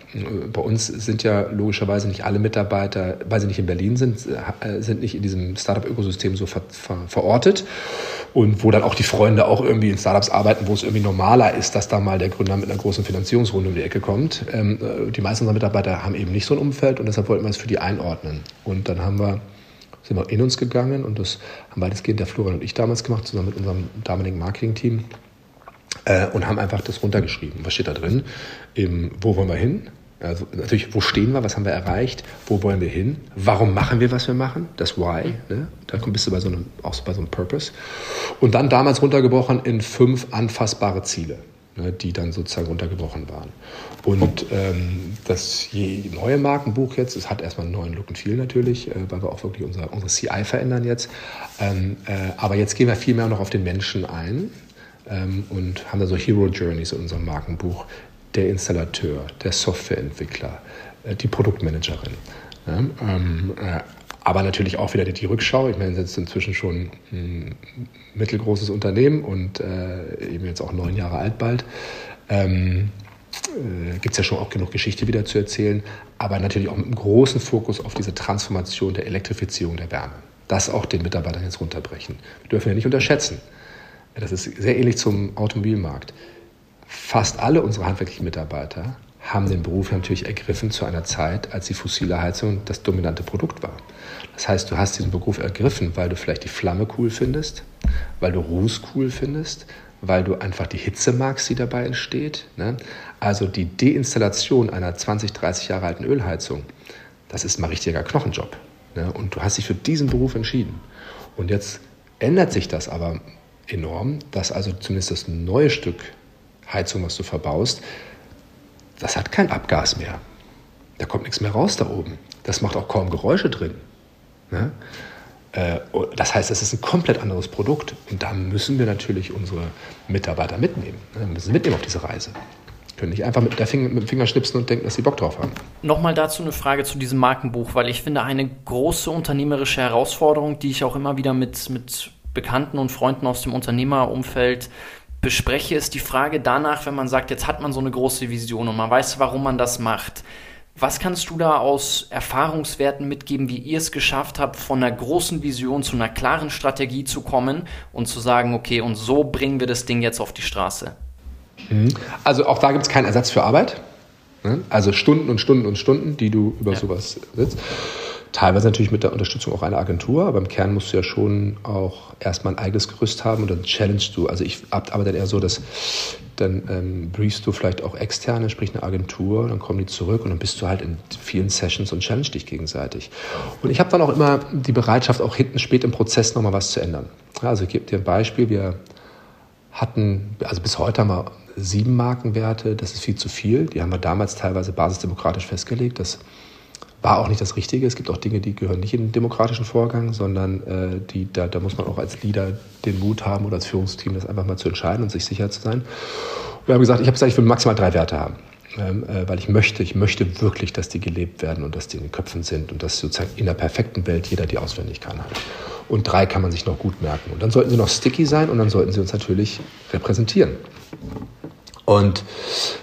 Bei uns sind ja logischerweise nicht alle Mitarbeiter, weil sie nicht in Berlin sind, äh, sind nicht in diesem Startup-Ökosystem so ver ver verortet. Und wo dann auch die Freunde auch irgendwie in Startups arbeiten, wo es irgendwie normaler ist, dass da mal der Gründer mit einer großen Finanzierungsrunde um die Ecke kommt. Ähm, äh, die meisten unserer Mitarbeiter haben eben nicht so ein Umfeld und deshalb wollten wir es für die einordnen. Und dann haben wir sind wir in uns gegangen und das haben weitestgehend der Florian und ich damals gemacht, zusammen mit unserem damaligen Marketing-Team äh, und haben einfach das runtergeschrieben. Was steht da drin? Eben, wo wollen wir hin? Also natürlich, wo stehen wir, was haben wir erreicht, wo wollen wir hin, warum machen wir, was wir machen, das Why, ne? da bist du bei so einem, auch bei so einem Purpose. Und dann damals runtergebrochen in fünf anfassbare Ziele, ne, die dann sozusagen runtergebrochen waren. Und ähm, das neue Markenbuch jetzt, es hat erstmal einen neuen Look and Feel natürlich, äh, weil wir auch wirklich unser, CI verändern jetzt. Ähm, äh, aber jetzt gehen wir viel mehr noch auf den Menschen ein ähm, und haben da so Hero Journeys in unserem Markenbuch. Der Installateur, der Softwareentwickler, äh, die Produktmanagerin. Ähm, äh, aber natürlich auch wieder die Rückschau. Ich meine, es ist inzwischen schon ein mittelgroßes Unternehmen und äh, eben jetzt auch neun Jahre alt bald. Ähm, äh, Gibt es ja schon auch genug Geschichte wieder zu erzählen, aber natürlich auch mit einem großen Fokus auf diese Transformation der Elektrifizierung der Wärme. Das auch den Mitarbeitern jetzt runterbrechen. Wir dürfen ja nicht unterschätzen. Das ist sehr ähnlich zum Automobilmarkt. Fast alle unsere handwerklichen Mitarbeiter haben den Beruf natürlich ergriffen zu einer Zeit, als die fossile Heizung das dominante Produkt war. Das heißt, du hast diesen Beruf ergriffen, weil du vielleicht die Flamme cool findest, weil du Ruß cool findest, weil du einfach die Hitze magst, die dabei entsteht. Ne? Also die Deinstallation einer 20, 30 Jahre alten Ölheizung, das ist mal richtiger Knochenjob. Ne? Und du hast dich für diesen Beruf entschieden. Und jetzt ändert sich das aber enorm, dass also zumindest das neue Stück Heizung, was du verbaust, das hat kein Abgas mehr. Da kommt nichts mehr raus da oben. Das macht auch kaum Geräusche drin. Ne? Äh, das heißt, es ist ein komplett anderes Produkt. Und da müssen wir natürlich unsere Mitarbeiter mitnehmen. Ne? Wir müssen mitnehmen auf diese Reise. Wir können nicht einfach mit, der Finger, mit dem Finger schnipsen und denken, dass sie Bock drauf haben. Nochmal dazu eine Frage zu diesem Markenbuch, weil ich finde, eine große unternehmerische Herausforderung, die ich auch immer wieder mit, mit Bekannten und Freunden aus dem Unternehmerumfeld bespreche, ist die Frage danach, wenn man sagt, jetzt hat man so eine große Vision und man weiß, warum man das macht. Was kannst du da aus Erfahrungswerten mitgeben, wie ihr es geschafft habt, von einer großen Vision zu einer klaren Strategie zu kommen und zu sagen, okay, und so bringen wir das Ding jetzt auf die Straße? Mhm. Also auch da gibt es keinen Ersatz für Arbeit. Ne? Also Stunden und Stunden und Stunden, die du über ja. sowas sitzt. Teilweise natürlich mit der Unterstützung auch einer Agentur, aber im Kern musst du ja schon auch erstmal ein eigenes Gerüst haben und dann challengest du. Also ich arbeite dann eher so, dass dann ähm, briefst du vielleicht auch externe, sprich eine Agentur, dann kommen die zurück und dann bist du halt in vielen Sessions und challenge dich gegenseitig. Und ich habe dann auch immer die Bereitschaft, auch hinten spät im Prozess nochmal was zu ändern. Also ich gebe dir ein Beispiel, wir hatten, also bis heute haben wir sieben Markenwerte, das ist viel zu viel. Die haben wir damals teilweise basisdemokratisch festgelegt. Das war auch nicht das Richtige. Es gibt auch Dinge, die gehören nicht in den demokratischen Vorgang, sondern äh, die, da, da muss man auch als Leader den Mut haben oder als Führungsteam das einfach mal zu entscheiden und sich sicher zu sein. Und wir haben gesagt, ich habe gesagt, ich will maximal drei Werte haben. Ähm, äh, weil ich möchte, ich möchte wirklich, dass die gelebt werden und dass die in den Köpfen sind und dass sozusagen in der perfekten Welt jeder die auswendig kann. Und drei kann man sich noch gut merken. Und dann sollten sie noch sticky sein und dann sollten sie uns natürlich repräsentieren. Und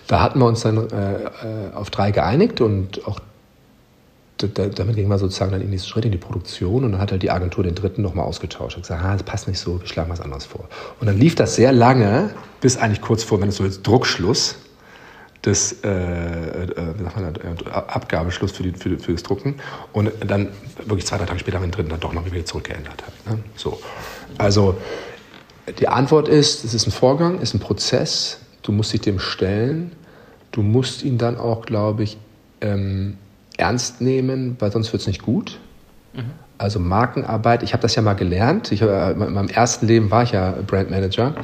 da hatten wir uns dann äh, äh auf drei geeinigt und auch damit ging man sozusagen dann in den nächsten Schritt in die Produktion und dann hat halt die Agentur den dritten nochmal ausgetauscht und gesagt, ah, das passt nicht so, wir schlagen was anderes vor. Und dann lief das sehr lange, bis eigentlich kurz vor, wenn es so jetzt Druckschluss, des äh, äh, äh, Abgabeschluss für, die, für, für, das Drucken und dann wirklich zwei, drei Tage später haben wir den dritten dann doch noch wieder zurückgeändert. Hat, ne? so. Also die Antwort ist, es ist ein Vorgang, ist ein Prozess, du musst dich dem stellen, du musst ihn dann auch, glaube ich, ähm, ernst nehmen, weil sonst wird es nicht gut. Mhm. Also Markenarbeit, ich habe das ja mal gelernt. Ich, äh, in meinem ersten Leben war ich ja Brandmanager,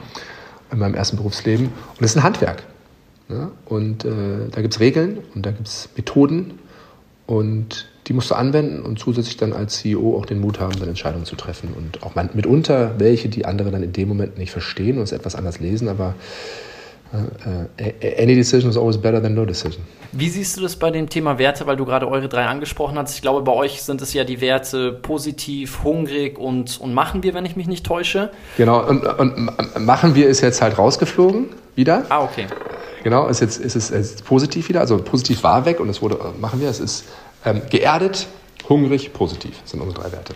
in meinem ersten Berufsleben. Und es ist ein Handwerk. Ne? Und äh, da gibt es Regeln und da gibt es Methoden und die musst du anwenden und zusätzlich dann als CEO auch den Mut haben, dann Entscheidungen zu treffen. Und auch mitunter welche, die andere dann in dem Moment nicht verstehen und es etwas anders lesen, aber any decision is always better than no decision. Wie siehst du das bei dem Thema Werte, weil du gerade eure drei angesprochen hast? Ich glaube, bei euch sind es ja die Werte positiv, hungrig und, und machen wir, wenn ich mich nicht täusche. Genau, und, und machen wir ist jetzt halt rausgeflogen wieder. Ah, okay. Genau, ist jetzt ist es ist positiv wieder, also positiv war weg und es wurde, machen wir, es ist ähm, geerdet, hungrig, positiv sind unsere drei Werte.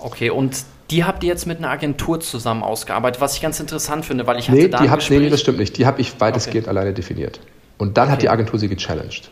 Okay, und die habt ihr jetzt mit einer Agentur zusammen ausgearbeitet, was ich ganz interessant finde, weil ich hatte nee, da die hab, Nee, das stimmt nicht. Die habe ich weitestgehend okay. alleine definiert. Und dann okay. hat die Agentur sie gechallenged.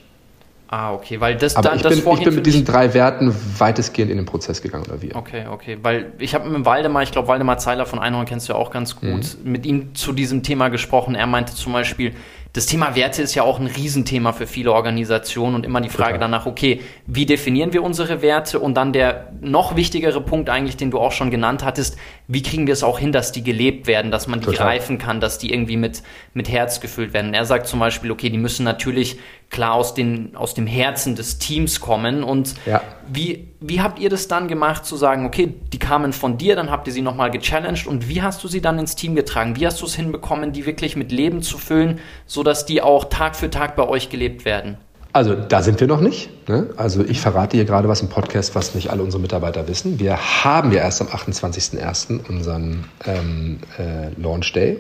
Ah, okay, weil das Aber dann ich das bin, ich bin mit diesen drei Werten weitestgehend in den Prozess gegangen, oder wir. Okay, okay, weil ich habe mit Waldemar, ich glaube Waldemar Zeiler von Einhorn kennst du ja auch ganz gut, mhm. mit ihm zu diesem Thema gesprochen. Er meinte zum Beispiel, das Thema Werte ist ja auch ein Riesenthema für viele Organisationen und immer die Frage Total. danach, okay, wie definieren wir unsere Werte? Und dann der noch wichtigere Punkt eigentlich, den du auch schon genannt hattest, wie kriegen wir es auch hin, dass die gelebt werden, dass man die Total. greifen kann, dass die irgendwie mit, mit Herz gefüllt werden? Er sagt zum Beispiel, okay, die müssen natürlich klar aus, den, aus dem Herzen des Teams kommen. Und ja. wie, wie habt ihr das dann gemacht, zu sagen, okay, die kamen von dir, dann habt ihr sie nochmal gechallenged und wie hast du sie dann ins Team getragen? Wie hast du es hinbekommen, die wirklich mit Leben zu füllen, sodass die auch Tag für Tag bei euch gelebt werden? Also da sind wir noch nicht. Ne? Also ich verrate hier gerade was im Podcast, was nicht alle unsere Mitarbeiter wissen. Wir haben ja erst am 28.01. unseren ähm, äh, Launch Day.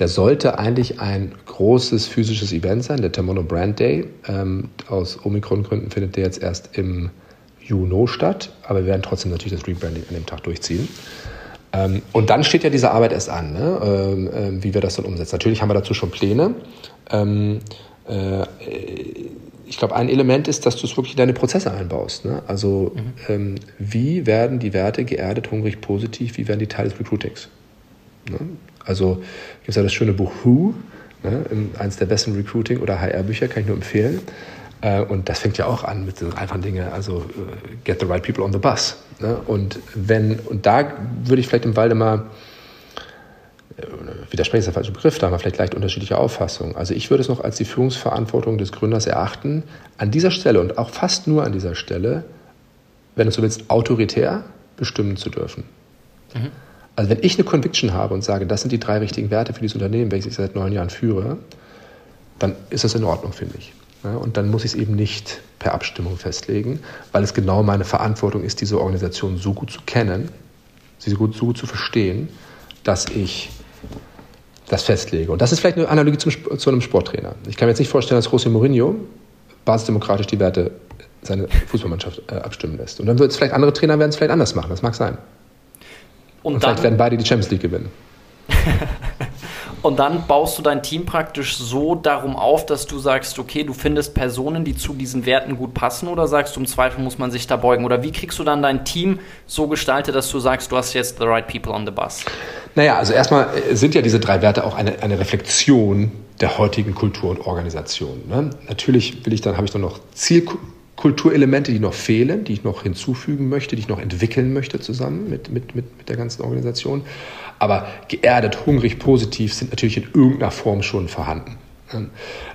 Der sollte eigentlich ein großes physisches Event sein, der Termono Brand Day. Ähm, aus Omikron-Gründen findet der jetzt erst im Juni statt, aber wir werden trotzdem natürlich das Rebranding an dem Tag durchziehen. Ähm, und dann steht ja diese Arbeit erst an, ne? ähm, äh, wie wir das dann umsetzen. Natürlich haben wir dazu schon Pläne. Ähm, äh, ich glaube, ein Element ist, dass du es wirklich in deine Prozesse einbaust. Ne? Also mhm. Ähm, wie werden die Werte geerdet, hungrig, positiv, wie werden die Teil des Recruitings? Ne? Also gibt es ja das schöne Buch Who, ne, eines der besten Recruiting- oder HR-Bücher, kann ich nur empfehlen. Äh, und das fängt ja auch an mit so einfachen Dingen, also uh, get the right people on the bus. Ne? Und wenn, und da würde ich vielleicht im Waldemar, äh, widersprechen ist der falsche Begriff, da haben wir vielleicht leicht unterschiedliche Auffassungen. Also ich würde es noch als die Führungsverantwortung des Gründers erachten, an dieser Stelle und auch fast nur an dieser Stelle, wenn du so willst, autoritär bestimmen zu dürfen. Mhm. Also wenn ich eine Conviction habe und sage, das sind die drei richtigen Werte für dieses Unternehmen, welches ich seit neun Jahren führe, dann ist das in Ordnung, finde ich. Ja, und dann muss ich es eben nicht per Abstimmung festlegen, weil es genau meine Verantwortung ist, diese Organisation so gut zu kennen, sie so gut, so gut zu verstehen, dass ich das festlege. Und das ist vielleicht eine Analogie zum, zu einem Sporttrainer. Ich kann mir jetzt nicht vorstellen, dass José Mourinho basisdemokratisch die Werte seiner Fußballmannschaft äh, abstimmen lässt. Und dann wird es vielleicht andere Trainer werden es vielleicht anders machen. Das mag sein. Und, und vielleicht werden beide die Champions League gewinnen. und dann baust du dein Team praktisch so darum auf, dass du sagst, okay, du findest Personen, die zu diesen Werten gut passen oder sagst du, im Zweifel muss man sich da beugen? Oder wie kriegst du dann dein Team so gestaltet, dass du sagst, du hast jetzt the right people on the bus? Naja, also erstmal sind ja diese drei Werte auch eine, eine Reflexion der heutigen Kultur und Organisation. Ne? Natürlich will ich dann, habe ich dann noch Zielkultur Kulturelemente, die noch fehlen, die ich noch hinzufügen möchte, die ich noch entwickeln möchte zusammen mit, mit, mit, mit der ganzen Organisation. Aber geerdet, hungrig, positiv sind natürlich in irgendeiner Form schon vorhanden.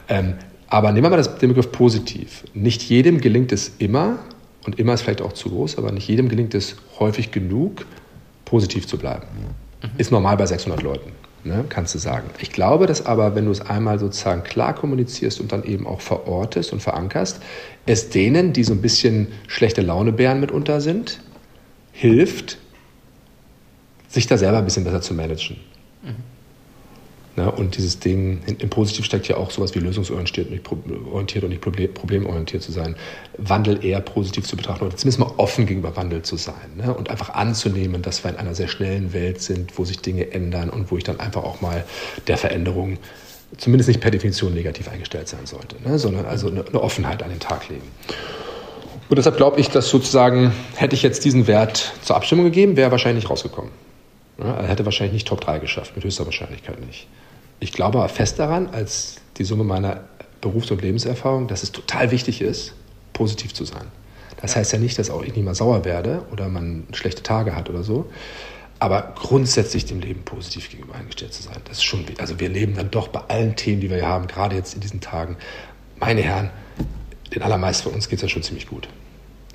Ähm, aber nehmen wir mal das, den Begriff positiv. Nicht jedem gelingt es immer, und immer ist vielleicht auch zu groß, aber nicht jedem gelingt es häufig genug, positiv zu bleiben. Mhm. Ist normal bei 600 Leuten ne, kannst du sagen. Ich glaube, dass aber, wenn du es einmal sozusagen klar kommunizierst und dann eben auch verortest und verankerst, es denen, die so ein bisschen schlechte Launebären mitunter sind, hilft, sich da selber ein bisschen besser zu managen. Mhm. Na, und dieses Ding, im Positiv steckt ja auch sowas wie lösungsorientiert und nicht, und nicht problemorientiert zu sein. Wandel eher positiv zu betrachten oder zumindest mal offen gegenüber Wandel zu sein. Ne? Und einfach anzunehmen, dass wir in einer sehr schnellen Welt sind, wo sich Dinge ändern und wo ich dann einfach auch mal der Veränderung zumindest nicht per Definition negativ eingestellt sein sollte, ne? sondern also eine, eine Offenheit an den Tag legen. Und deshalb glaube ich, dass sozusagen, hätte ich jetzt diesen Wert zur Abstimmung gegeben, wäre er wahrscheinlich nicht rausgekommen. Er hätte wahrscheinlich nicht Top 3 geschafft, mit höchster Wahrscheinlichkeit nicht. Ich glaube aber fest daran, als die Summe meiner Berufs- und Lebenserfahrung, dass es total wichtig ist, positiv zu sein. Das heißt ja nicht, dass auch ich nicht mal sauer werde oder man schlechte Tage hat oder so. Aber grundsätzlich dem Leben positiv gegenüber eingestellt zu sein, das ist schon, also wir leben dann doch bei allen Themen, die wir hier haben, gerade jetzt in diesen Tagen, meine Herren, den allermeisten von uns geht es ja schon ziemlich gut.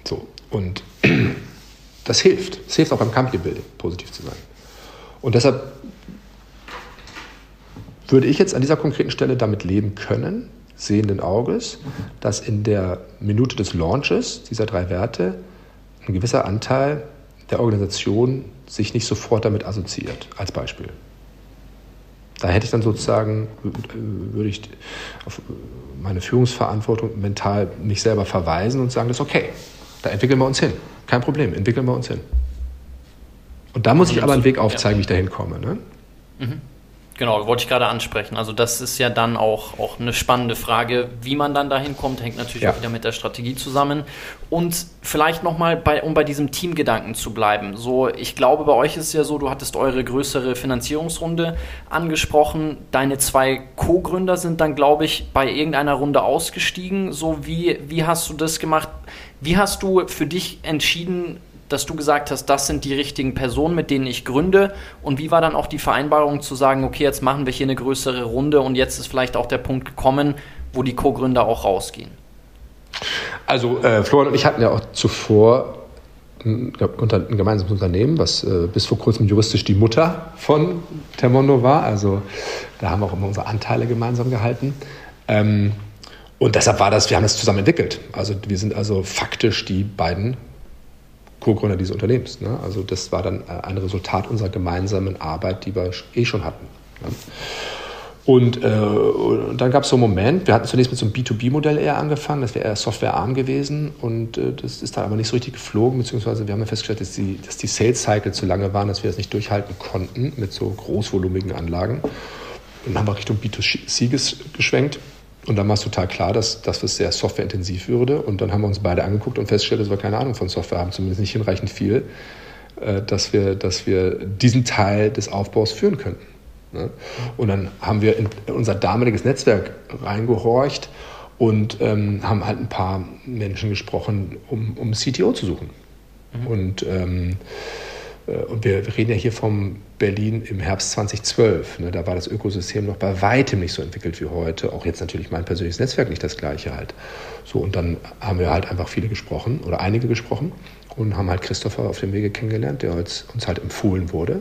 So, und das hilft. Es hilft auch beim Kampfgebilde, positiv zu sein. Und deshalb würde ich jetzt an dieser konkreten Stelle damit leben können, sehenden Auges, dass in der Minute des Launches dieser drei Werte ein gewisser Anteil der Organisation sich nicht sofort damit assoziiert, als Beispiel. Da hätte ich dann sozusagen, würde ich auf meine Führungsverantwortung mental mich selber verweisen und sagen, das ist okay, da entwickeln wir uns hin. Kein Problem, entwickeln wir uns hin. Und da muss ich aber einen Weg aufzeigen, wie ich da hinkomme. Ne? Mhm. Genau, wollte ich gerade ansprechen. Also das ist ja dann auch, auch eine spannende Frage, wie man dann dahin kommt, hängt natürlich ja. auch wieder mit der Strategie zusammen. Und vielleicht nochmal, bei, um bei diesem Teamgedanken zu bleiben. So, ich glaube, bei euch ist es ja so, du hattest eure größere Finanzierungsrunde angesprochen. Deine zwei Co-Gründer sind dann, glaube ich, bei irgendeiner Runde ausgestiegen. So, wie, wie hast du das gemacht? Wie hast du für dich entschieden, dass du gesagt hast, das sind die richtigen Personen, mit denen ich gründe? Und wie war dann auch die Vereinbarung zu sagen, okay, jetzt machen wir hier eine größere Runde und jetzt ist vielleicht auch der Punkt gekommen, wo die Co-Gründer auch rausgehen? Also äh, Florian und ich hatten ja auch zuvor ein, ein gemeinsames Unternehmen, was äh, bis vor kurzem juristisch die Mutter von Termondo war. Also da haben wir auch immer unsere Anteile gemeinsam gehalten. Ähm, und deshalb war das, wir haben das zusammen entwickelt. Also wir sind also faktisch die beiden Co-Gründer dieses Unternehmens. Ne? Also das war dann äh, ein Resultat unserer gemeinsamen Arbeit, die wir eh schon hatten. Ne? Und, äh, und, dann gab es so einen Moment, wir hatten zunächst mit so einem B2B-Modell eher angefangen, das wäre eher softwarearm gewesen und äh, das ist dann aber nicht so richtig geflogen, beziehungsweise wir haben festgestellt, dass die, dass die Sales-Cycle zu lange waren, dass wir das nicht durchhalten konnten mit so großvolumigen Anlagen. Und dann haben wir Richtung B2C geschwenkt und dann war es total klar, dass, dass es sehr softwareintensiv würde. Und dann haben wir uns beide angeguckt und festgestellt, dass wir keine Ahnung von Software haben, zumindest nicht hinreichend viel, äh, dass, wir, dass wir diesen Teil des Aufbaus führen könnten. Ne? Und dann haben wir in unser damaliges Netzwerk reingehorcht und ähm, haben halt ein paar Menschen gesprochen, um, um CTO zu suchen. Mhm. Und ähm, äh, und wir, reden ja hier vom Berlin im Herbst 2012. Ne, da war das Ökosystem noch bei weitem nicht so entwickelt wie heute. Auch jetzt natürlich mein persönliches Netzwerk nicht das gleiche halt. So, und dann haben wir halt einfach viele gesprochen oder einige gesprochen und haben halt Christopher auf dem Wege kennengelernt, der uns, uns halt empfohlen wurde.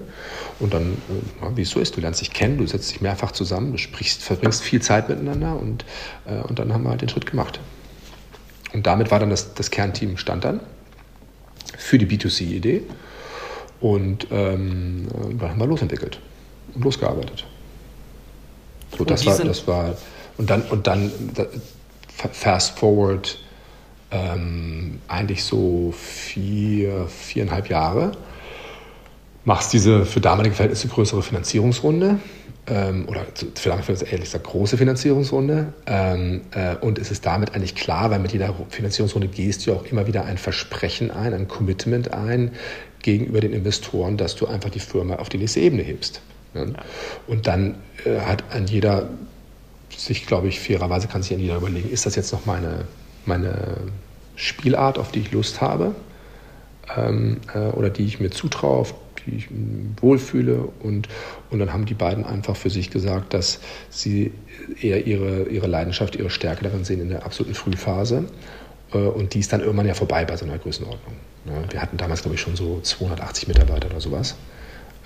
Und dann, äh, wie es so ist, du lernst dich kennen, du setzt dich mehrfach zusammen, du sprichst, verbringst viel Zeit miteinander und, äh, und dann haben wir halt den Schritt gemacht. Und damit war dann das, das Kernteam stand dann für die B2C-Idee. Und ähm, dann haben wir losentwickelt und losgearbeitet. So, das war, das war, und dann, und dann fast forward ähm, eigentlich so vier, viereinhalb Jahre, machst diese für damalige Verhältnisse größere Finanzierungsrunde ähm, oder für damalige Verhältnisse ehrlich gesagt große Finanzierungsrunde ähm, äh, und es ist damit eigentlich klar, weil mit jeder Finanzierungsrunde gehst du auch immer wieder ein Versprechen ein, ein Commitment ein, gegenüber den Investoren, dass du einfach die Firma auf die nächste Ebene hebst. Ne? Und dann äh, hat an jeder, sich glaube ich, fairerweise kann sich an jeder überlegen, ist das jetzt noch meine, meine Spielart, auf die ich Lust habe ähm, äh, oder die ich mir zutraue, auf die ich wohlfühle. Und, und dann haben die beiden einfach für sich gesagt, dass sie eher ihre, ihre Leidenschaft, ihre Stärke darin sehen in der absoluten Frühphase. Äh, und die ist dann irgendwann ja vorbei bei so einer Größenordnung. Wir hatten damals, glaube ich, schon so 280 Mitarbeiter oder sowas.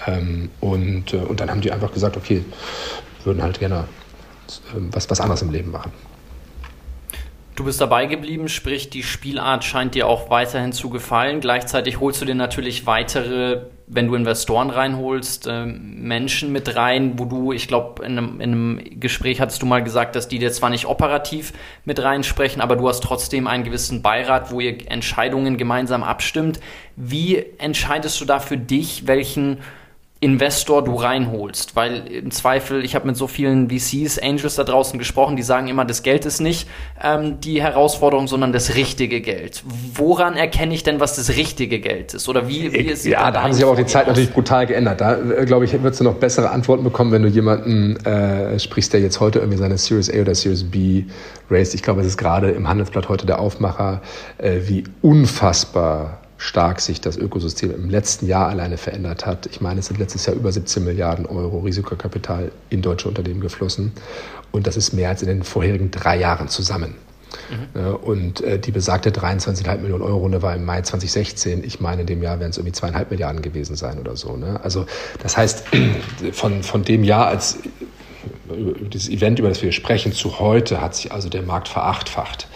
Ähm, und, äh, und dann haben die einfach gesagt, okay, würden halt gerne ähm, was, was anderes im Leben machen. Du bist dabei geblieben, sprich die Spielart scheint dir auch weiterhin zu gefallen. Gleichzeitig holst du dir natürlich weitere, wenn du Investoren reinholst, äh, Menschen mit rein, wo du, ich glaube, in, in, einem Gespräch hattest du mal gesagt, dass die dir zwar nicht operativ mit reinsprechen, aber du hast trotzdem einen gewissen Beirat, wo ihr Entscheidungen gemeinsam abstimmt. Wie entscheidest du da für dich, welchen Investor du reinholst. Weil im Zweifel, ich habe mit so vielen VCs, Angels da draußen gesprochen, die sagen immer, das Geld ist nicht ähm, die Herausforderung, sondern das richtige Geld. Woran erkenne ich denn, was das richtige Geld ist? Oder wie, wie ist Ja, da haben sich aber auch die Zeit natürlich brutal geändert. Da, äh, glaube ich, würdest du noch bessere Antworten bekommen, wenn du jemanden äh, sprichst, der jetzt heute irgendwie seine Series A oder Series B raised. Ich glaube, es ist gerade im Handelsblatt heute der Aufmacher, äh, wie unfassbar stark sich das Ökosystem im letzten Jahr alleine verändert hat. Ich meine, es sind letztes Jahr über 17 Milliarden Euro Risikokapital in deutsche Unternehmen geflossen. Und das ist mehr als in den vorherigen drei Jahren zusammen. Mhm. Und äh, die besagte 23,5 Millionen Euro Runde war im Mai 2016. Ich meine, in dem Jahr werden es irgendwie zweieinhalb Milliarden gewesen sein oder so. Ne? Also das heißt, von, von dem Jahr, als über dieses Event, über das wir sprechen, zu heute hat sich also der Markt verachtfacht.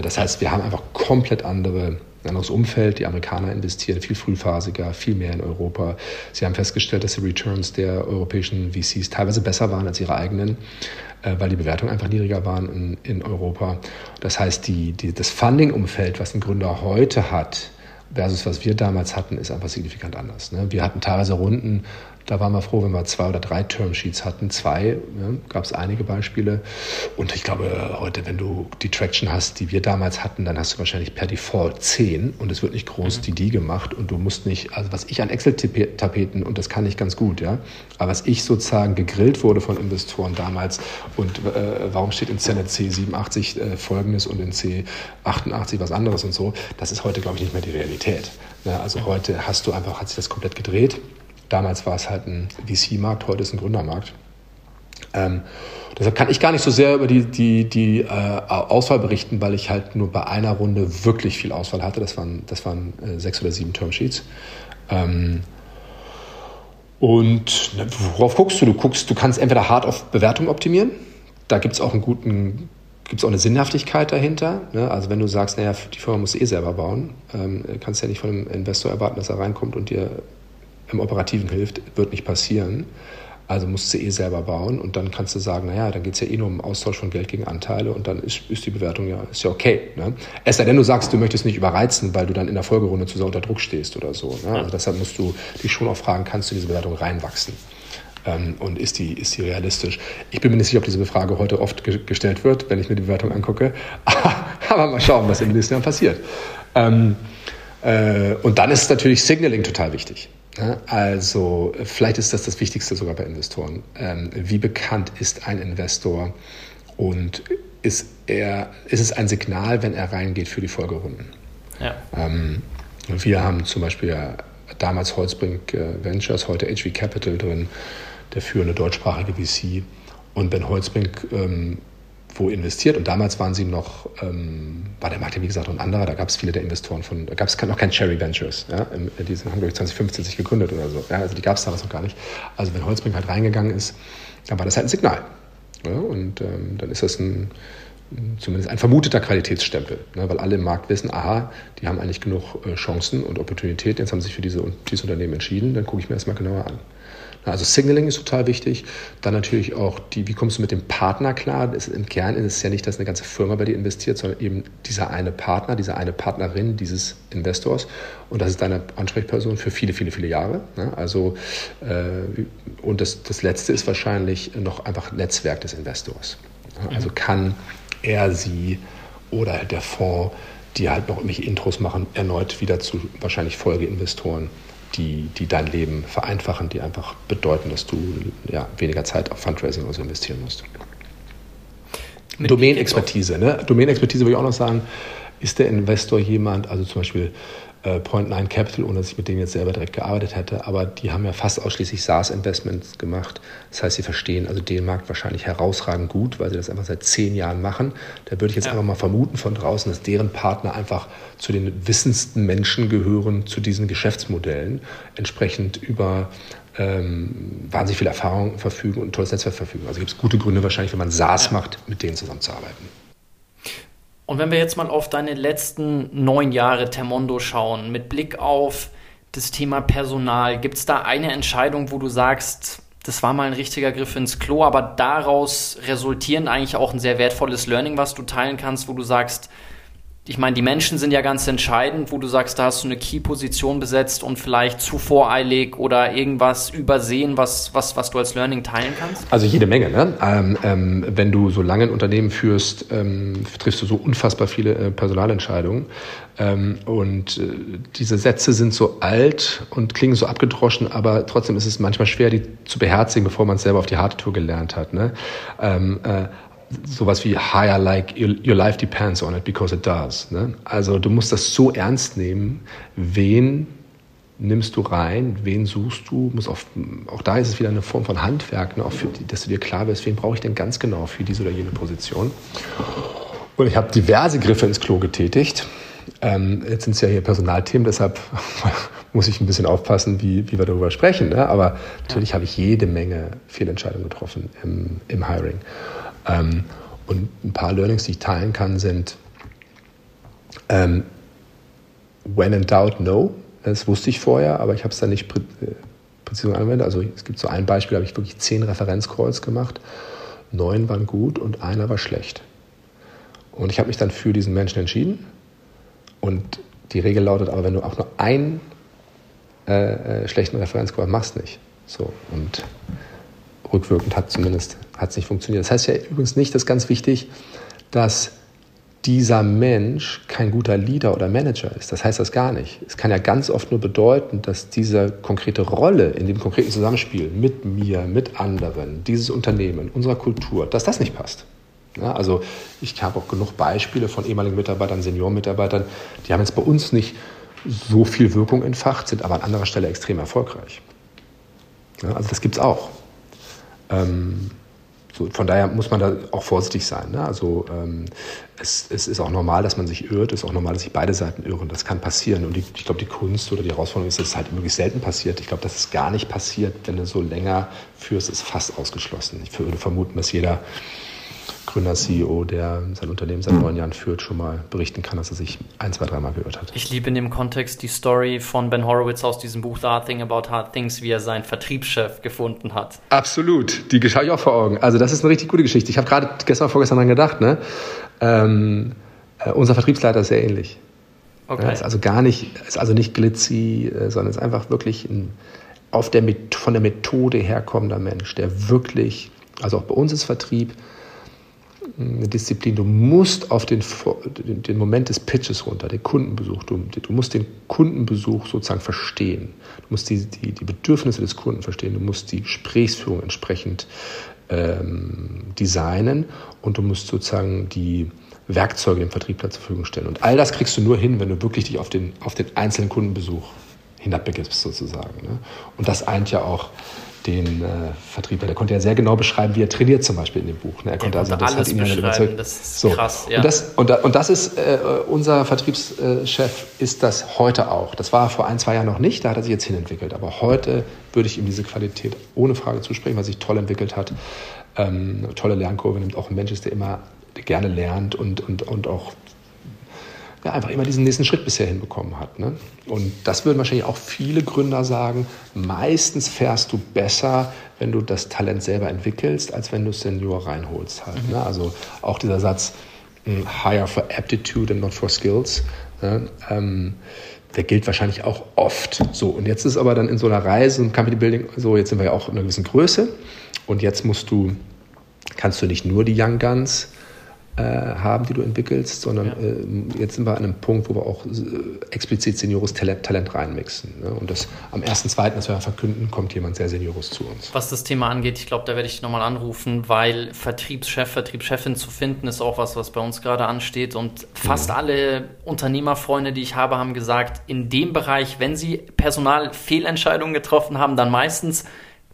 Das heißt, wir haben einfach komplett andere ein anderes Umfeld. Die Amerikaner investieren viel frühphasiger, viel mehr in Europa. Sie haben festgestellt, dass die Returns der europäischen VCs teilweise besser waren als ihre eigenen, äh, weil die Bewertungen einfach niedriger waren in, in Europa. Das heißt, die, die, das Funding-Umfeld, was ein Gründer heute hat, versus was wir damals hatten, ist einfach signifikant anders. Ne? Wir hatten teilweise Runden, da waren wir froh, wenn wir zwei oder drei Termsheets hatten. Zwei, ja, gab es einige Beispiele. Und ich glaube, heute, wenn du die Traction hast, die wir damals hatten, dann hast du wahrscheinlich per Default zehn und es wird nicht groß mhm. die die gemacht und du musst nicht, also was ich an Excel-Tapeten, und das kann ich ganz gut, ja, aber was ich sozusagen gegrillt wurde von Investoren damals und äh, warum steht in Senate C87 äh, folgendes und in C88 was anderes und so, das ist heute, glaube ich, nicht mehr die Realität. Ja, also heute hast du einfach, hat sich das komplett gedreht. Damals war es halt ein VC-Markt, heute ist ein Gründermarkt. Ähm, deshalb kann ich gar nicht so sehr über die, die, die äh, Auswahl berichten, weil ich halt nur bei einer Runde wirklich viel Auswahl hatte. Das waren, das waren äh, sechs oder sieben Termsheets. Ähm, und ne, worauf guckst du? Du guckst, du kannst entweder hart auf Bewertung optimieren. Da gibt es auch einen guten, gibt auch eine Sinnhaftigkeit dahinter. Ne? Also wenn du sagst, naja, die Firma muss eh selber bauen, ähm, kannst ja nicht von einem Investor erwarten, dass er reinkommt und dir im Operativen hilft, wird nicht passieren. Also musst du eh selber bauen und dann kannst du sagen, naja, dann geht es ja eh nur um Austausch von Geld gegen Anteile und dann ist, ist die Bewertung ja, ist ja okay. Ne? Es sei denn, du sagst, du möchtest nicht überreizen, weil du dann in der Folgerunde zu sehr unter Druck stehst oder so. Ne? Also deshalb musst du dich schon auch fragen, kannst du in diese Bewertung reinwachsen? Ähm, und ist die, ist die realistisch? Ich bin mir nicht sicher, ob diese Frage heute oft ge gestellt wird, wenn ich mir die Bewertung angucke. Aber mal schauen, was den nächsten Jahren passiert. Ähm, äh, und dann ist natürlich Signaling total wichtig. Also vielleicht ist das das Wichtigste sogar bei Investoren. Ähm, wie bekannt ist ein Investor und ist, er, ist es ein Signal, wenn er reingeht für die Folgerunden? Ja. Ähm, wir haben zum Beispiel damals Holzbrink äh, Ventures, heute HV Capital drin, der führende deutschsprachige VC. Und wenn Holzbrink ähm, wo investiert. Und damals waren sie noch, ähm, war der Markt ja wie gesagt noch ein anderer, da gab es viele der Investoren von, da gab es noch kein Cherry Ventures. Ja? Die sind, haben, glaube ich, 2015 sich gegründet oder so. Ja? Also die gab es damals noch gar nicht. Also wenn Holzbrink halt reingegangen ist, dann war das halt ein Signal. Ja? Und ähm, dann ist das ein, zumindest ein vermuteter Qualitätsstempel, ne? weil alle im Markt wissen, aha, die haben eigentlich genug äh, Chancen und Opportunitäten, jetzt haben sie sich für diese, dieses Unternehmen entschieden, dann gucke ich mir das mal genauer an. Also Signaling ist total wichtig. Dann natürlich auch die, wie kommst du mit dem Partner klar? Das Im Kern ist es ja nicht, dass eine ganze Firma bei dir investiert, sondern eben dieser eine Partner, diese eine Partnerin dieses Investors. Und das ist deine Ansprechperson für viele, viele, viele Jahre. Ne? Also, äh, und das, das Letzte ist wahrscheinlich noch einfach Netzwerk des Investors. Also mhm. kann er, sie oder der Fonds, die halt noch irgendwelche Intros machen, erneut wieder zu wahrscheinlich Folgeinvestoren die, die dein Leben vereinfachen, die einfach bedeuten, dass du ja, weniger Zeit auf Fundraising so investieren musst. Domain-Expertise. Ne? Domain-Expertise würde ich auch noch sagen, ist der Investor jemand, also zum Beispiel äh, Point Nine Capital, ohne dass ich mit denen jetzt selber direkt gearbeitet hätte, aber die haben ja fast ausschließlich SaaS-Investments gemacht. Das heißt, sie verstehen also den Markt wahrscheinlich herausragend gut, weil sie das einfach seit zehn Jahren machen. Da würde ich jetzt ja. einfach mal vermuten von draußen, dass deren Partner einfach zu den wissendsten Menschen gehören zu diesen Geschäftsmodellen, entsprechend über ähm, wahnsinnig viel Erfahrung verfügen und ein tolles Netzwerk verfügen. Also gibt es gute Gründe wahrscheinlich, wenn man SaaS ja. macht, mit denen zusammenzuarbeiten. Und wenn wir jetzt mal auf deine letzten neun Jahre Termondo schauen, mit Blick auf das Thema Personal, gibt es da eine Entscheidung, wo du sagst, das war mal ein richtiger Griff ins Klo, aber daraus resultierend eigentlich auch ein sehr wertvolles Learning, was du teilen kannst, wo du sagst, ich meine, die Menschen sind ja ganz entscheidend, wo du sagst, da hast du eine Key-Position besetzt und vielleicht zu voreilig oder irgendwas übersehen, was, was, was du als Learning teilen kannst? Also jede Menge. Ne? Ähm, ähm, wenn du so lange ein Unternehmen führst, ähm, triffst du so unfassbar viele äh, Personalentscheidungen. Ähm, und äh, diese Sätze sind so alt und klingen so abgedroschen, aber trotzdem ist es manchmal schwer, die zu beherzigen, bevor man es selber auf die harte Tour gelernt hat. Ne? Ähm, äh, sowas wie higher like your life depends on it because it does. Ne? Also du musst das so ernst nehmen, wen nimmst du rein, wen suchst du, muss auch, auch da ist es wieder eine Form von Handwerk, ne? auch für, dass du dir klar wirst, wen brauche ich denn ganz genau für diese oder jene Position. Und ich habe diverse Griffe ins Klo getätigt. Ähm, jetzt sind es ja hier Personalthemen, deshalb muss ich ein bisschen aufpassen, wie, wie wir darüber sprechen. Ne? Aber natürlich ja. habe ich jede Menge Fehlentscheidungen getroffen im, im Hiring. Ähm, und ein paar Learnings, die ich teilen kann, sind, ähm, when in doubt, no. Das wusste ich vorher, aber ich habe es dann nicht äh, präzise angewendet. Also es gibt so ein Beispiel, da habe ich wirklich zehn Referenzcalls gemacht. Neun waren gut und einer war schlecht. Und ich habe mich dann für diesen Menschen entschieden. Und die Regel lautet aber, wenn du auch nur einen äh, äh, schlechten Referenzcall machst, nicht. So, und rückwirkend hat zumindest hat's nicht funktioniert. Das heißt ja übrigens nicht, das ist ganz wichtig, dass dieser Mensch kein guter Leader oder Manager ist. Das heißt das gar nicht. Es kann ja ganz oft nur bedeuten, dass diese konkrete Rolle in dem konkreten Zusammenspiel mit mir, mit anderen, dieses Unternehmen, unserer Kultur, dass das nicht passt. Ja, also ich habe auch genug Beispiele von ehemaligen Mitarbeitern, Seniorenmitarbeitern, die haben jetzt bei uns nicht so viel Wirkung entfacht, sind aber an anderer Stelle extrem erfolgreich. Ja, also das gibt es auch. Ähm, so, von daher muss man da auch vorsichtig sein. Ne? Also ähm, es, es, ist auch normal, dass man sich irrt, es ist auch normal, dass sich beide Seiten irren. Das kann passieren. Und die, ich glaube, die Kunst oder die Herausforderung ist, dass es halt möglichst selten passiert. Ich glaube, dass es gar nicht passiert, wenn du so länger führst, ist fast ausgeschlossen. Ich würde vermuten, dass jeder Gründer, CEO, der sein Unternehmen seit neun Jahren führt, schon mal berichten kann, dass er sich ein, zwei, dreimal geirrt hat. Ich liebe in dem Kontext die Story von Ben Horowitz aus diesem Buch The Hard Thing About Hard Things, wie er seinen Vertriebschef gefunden hat. Absolut, die schaue ich auch vor Augen. Also das ist eine richtig gute Geschichte. Ich habe gerade gestern, vorgestern dran gedacht, ne? Ähm, äh, unser Vertriebsleiter ist sehr ähnlich. Okay. Ja, ist also gar nicht, ist also nicht glitzy, äh, sondern ist einfach wirklich ein auf der, von der Methode herkommender Mensch, der wirklich, also auch bei uns ist Vertrieb, eine Disziplin. Du musst auf den, den, Moment des Pitches runter, den Kundenbesuch. Du, du, musst den Kundenbesuch sozusagen verstehen. Du musst die, die, die Bedürfnisse des Kunden verstehen. Du musst die Gesprächsführung entsprechend ähm, designen und du musst sozusagen die Werkzeuge dem Vertriebler zur Verfügung stellen. Und all das kriegst du nur hin, wenn du wirklich dich auf den, auf den einzelnen Kundenbesuch hinabgibst sozusagen. Ne? Und das eint ja auch den äh, Vertriebler. Der konnte ja sehr genau beschreiben, wie er trainiert zum Beispiel in dem Buch. Ne? Er konnte also das hat ihn beschreiben. Das ist so. krass. Ja. Und, das, und, und das ist äh, unser Vertriebschef ist das heute auch. Das war vor ein zwei Jahren noch nicht. Da hat er sich jetzt hinentwickelt. Aber heute würde ich ihm diese Qualität ohne Frage zusprechen, weil sich toll entwickelt hat. Ähm, tolle Lernkurve nimmt auch ein Mensch ist, der immer gerne lernt und, und, und auch ja, einfach immer diesen nächsten Schritt bisher hinbekommen hat. Ne? Und das würden wahrscheinlich auch viele Gründer sagen. Meistens fährst du besser, wenn du das Talent selber entwickelst, als wenn du Senior reinholst. Halt, mhm. ne? Also auch dieser Satz, hm, hire for aptitude and not for skills. Ne? Ähm, der gilt wahrscheinlich auch oft. So, und jetzt ist aber dann in so einer Reise und Company Building, so jetzt sind wir ja auch in einer gewissen Größe. Und jetzt musst du, kannst du nicht nur die Young Guns äh, haben, die du entwickelst, sondern ja. äh, jetzt sind wir an einem Punkt, wo wir auch äh, explizit seniores Talent, Talent reinmixen. Ne? Und das am 1.2., das wir verkünden, kommt jemand sehr seniores zu uns. Was das Thema angeht, ich glaube, da werde ich nochmal anrufen, weil Vertriebschef, Vertriebschefin zu finden, ist auch was, was bei uns gerade ansteht. Und fast mhm. alle Unternehmerfreunde, die ich habe, haben gesagt, in dem Bereich, wenn sie Personalfehlentscheidungen getroffen haben, dann meistens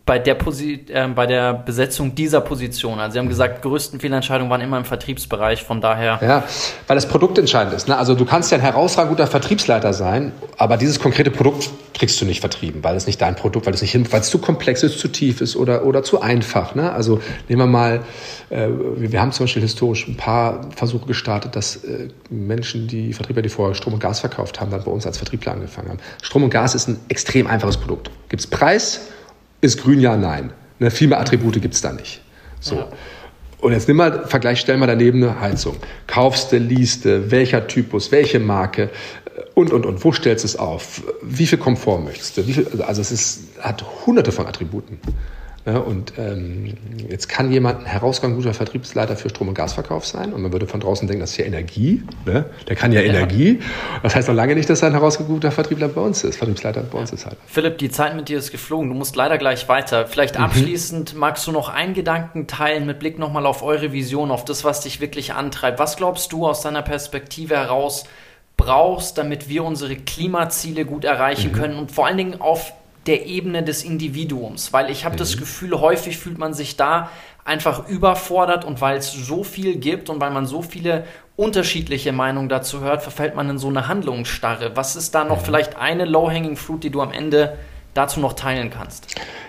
bei der, Posi äh, bei der Besetzung dieser Position. Also Sie haben gesagt, größten Fehlentscheidungen waren immer im Vertriebsbereich, von daher. Ja, weil das Produkt entscheidend ist. Ne? Also du kannst ja ein herausragend guter Vertriebsleiter sein, aber dieses konkrete Produkt kriegst du nicht vertrieben, weil es nicht dein Produkt, weil es nicht hin, weil es zu komplex ist, zu tief ist oder, oder zu einfach. Ne? Also nehmen wir mal, äh, wir haben zum Beispiel historisch ein paar Versuche gestartet, dass äh, Menschen, die Vertriebler, die vorher Strom und Gas verkauft haben, dann bei uns als Vertriebler angefangen haben. Strom und Gas ist ein extrem einfaches Produkt. Gibt es Preis, ist grün, ja, nein. Ne, viel mehr Attribute gibt es da nicht. So. Ja. Und jetzt nimm mal, Vergleich, stell mal daneben eine Heizung. Kaufst du, liest du, welcher Typus, welche Marke äh, und, und, und. Wo stellst du es auf? Wie viel Komfort möchtest du? Viel, also es ist, hat hunderte von Attributen. Ja, und ähm, jetzt kann jemand ein herausragend guter Vertriebsleiter für Strom- und Gasverkauf sein und man würde von draußen denken, das ist ja Energie. Ne? Der kann ja, ja, Energie. Das heißt noch lange nicht, dass er ein herausragend guter Vertriebler bei uns ist, Vertriebsleiter bei uns ist halt. Philipp, die Zeit mit dir ist geflogen. Du musst leider gleich weiter. Vielleicht mhm. abschließend mhm. magst du noch einen Gedanken teilen mit Blick nochmal auf eure Vision, auf das, was dich wirklich antreibt. Was glaubst du aus deiner Perspektive heraus brauchst, damit wir unsere Klimaziele gut erreichen mhm. können und vor allen Dingen auf der Ebene des Individuums, weil ich habe mhm. das Gefühl, häufig fühlt man sich da einfach überfordert und weil es so viel gibt und weil man so viele unterschiedliche Meinungen dazu hört, verfällt man in so eine Handlungsstarre. Was ist da noch mhm. vielleicht eine Low-Hanging Fruit, die du am Ende dazu noch teilen kannst?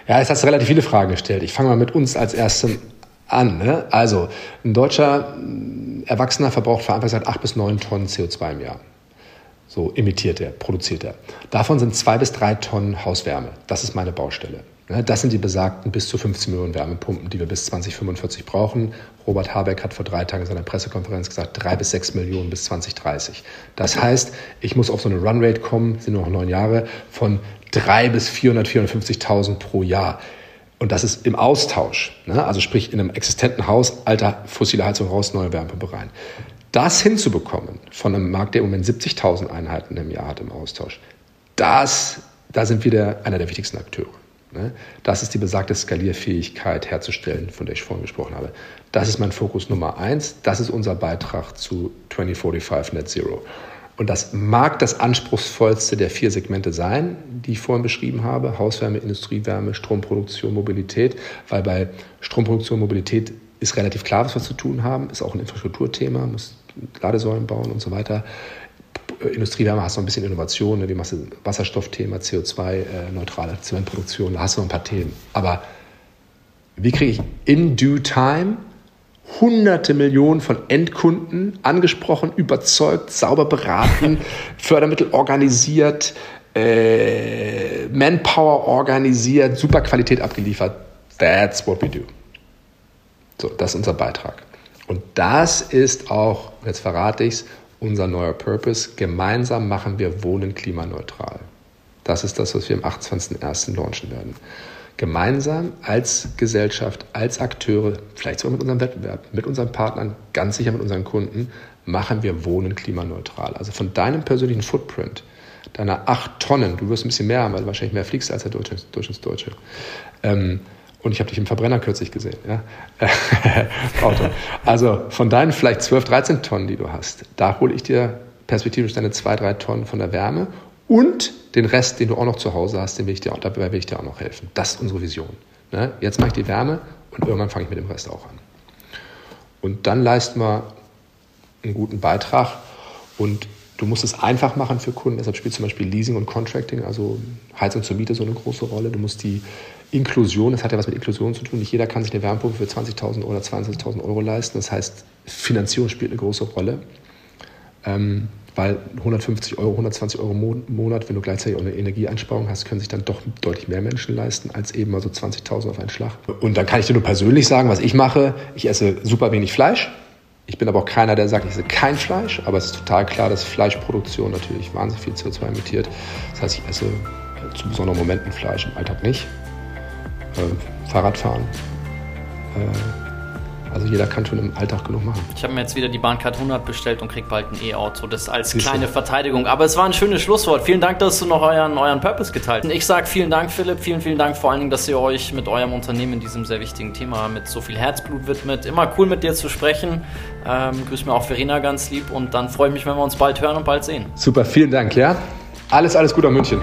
Ja, es hast du relativ viele Fragen gestellt. Ich fange mal mit uns als erstem an. Ne? Also, ein deutscher mm, Erwachsener verbraucht verantwortlich seit acht bis neun Tonnen CO2 im Jahr. So emittiert er, produziert er. Davon sind zwei bis drei Tonnen Hauswärme. Das ist meine Baustelle. Ne, das sind die besagten bis zu 15 Millionen Wärmepumpen, die wir bis 2045 brauchen. Robert Habeck hat vor drei Tagen in seiner Pressekonferenz gesagt, drei bis sechs Millionen bis 2030. Das heißt, ich muss auf so eine Runrate kommen, sind nur noch neun Jahre, von drei bis 400, 450.000 pro Jahr. Und das ist im Austausch. Ne? Also sprich in einem existenten Haus, alter fossile Heizung raus, neue Wärmepumpe rein. Das hinzubekommen von einem Markt, der im Moment 70.000 Einheiten im Jahr hat im Austausch, das, da sind wir der, einer der wichtigsten Akteure. Ne? Das ist die besagte Skalierfähigkeit herzustellen, von der ich vorhin gesprochen habe. Das ist mein Fokus Nummer eins. Das ist unser Beitrag zu 2045 Net Zero. Und das mag das anspruchsvollste der vier Segmente sein, die ich vorhin beschrieben habe. Hauswärme, Industriewärme, Stromproduktion, Mobilität. Weil bei Stromproduktion, Mobilität ist relativ klar, was wir zu tun haben. Ist auch ein Infrastrukturthema, muss Ladesäulen bauen und so weiter. Industriewärme hast du noch ein bisschen Innovation, ne? wie machst du Wasserstoffthema, CO2-neutrale äh, Zementproduktion, da hast du noch ein paar Themen. Aber wie kriege ich in due time hunderte Millionen von Endkunden angesprochen, überzeugt, sauber beraten, Fördermittel organisiert, äh, Manpower organisiert, super Qualität abgeliefert. That's what we do. So, das ist unser Beitrag. Und das ist auch, jetzt verrate ich es, unser neuer Purpose. Gemeinsam machen wir Wohnen klimaneutral. Das ist das, was wir am 28.01. launchen werden. Gemeinsam als Gesellschaft, als Akteure, vielleicht sogar mit unserem Wettbewerb, mit unseren Partnern, ganz sicher mit unseren Kunden, machen wir Wohnen klimaneutral. Also von deinem persönlichen Footprint, deiner acht Tonnen, du wirst ein bisschen mehr haben, weil du wahrscheinlich mehr fliegst als der Durchschnittsdeutsche, ähm, und ich habe dich im Verbrenner kürzlich gesehen. Ja? Auto. Also von deinen vielleicht 12, 13 Tonnen, die du hast, da hole ich dir perspektivisch deine 2, 3 Tonnen von der Wärme und den Rest, den du auch noch zu Hause hast, den will ich dir, dabei will ich dir auch noch helfen. Das ist unsere Vision. Ne? Jetzt mache ich die Wärme und irgendwann fange ich mit dem Rest auch an. Und dann leisten wir einen guten Beitrag und du musst es einfach machen für Kunden. Deshalb spielt zum Beispiel Leasing und Contracting, also Heizung zur Miete, so eine große Rolle. Du musst die Inklusion, das hat ja was mit Inklusion zu tun. Nicht jeder kann sich eine Wärmepumpe für 20.000 oder 22.000 Euro leisten. Das heißt, Finanzierung spielt eine große Rolle. Ähm, weil 150 Euro, 120 Euro im Monat, wenn du gleichzeitig auch eine Energieeinsparung hast, können sich dann doch deutlich mehr Menschen leisten als eben mal so 20.000 auf einen Schlag. Und dann kann ich dir nur persönlich sagen, was ich mache. Ich esse super wenig Fleisch. Ich bin aber auch keiner, der sagt, ich esse kein Fleisch. Aber es ist total klar, dass Fleischproduktion natürlich wahnsinnig viel CO2 emittiert. Das heißt, ich esse zu besonderen Momenten Fleisch, im Alltag nicht äh, Fahrradfahren. Äh, also jeder kann schon im Alltag genug machen. Ich habe mir jetzt wieder die Bahncard 100 bestellt und krieg bald ein E-Auto. Das als Siehst kleine du? Verteidigung. Aber es war ein schönes Schlusswort. Vielen Dank, dass du noch euren, euren Purpose geteilt hast. Ich sage vielen Dank, Philipp. Vielen, vielen Dank vor allen Dingen, dass ihr euch mit eurem Unternehmen in diesem sehr wichtigen Thema mit so viel Herzblut widmet. Immer cool mit dir zu sprechen. Ähm, grüß mir auch Verena ganz lieb und dann freue ich mich, wenn wir uns bald hören und bald sehen. Super, vielen Dank, ja. Alles, alles Gute an München.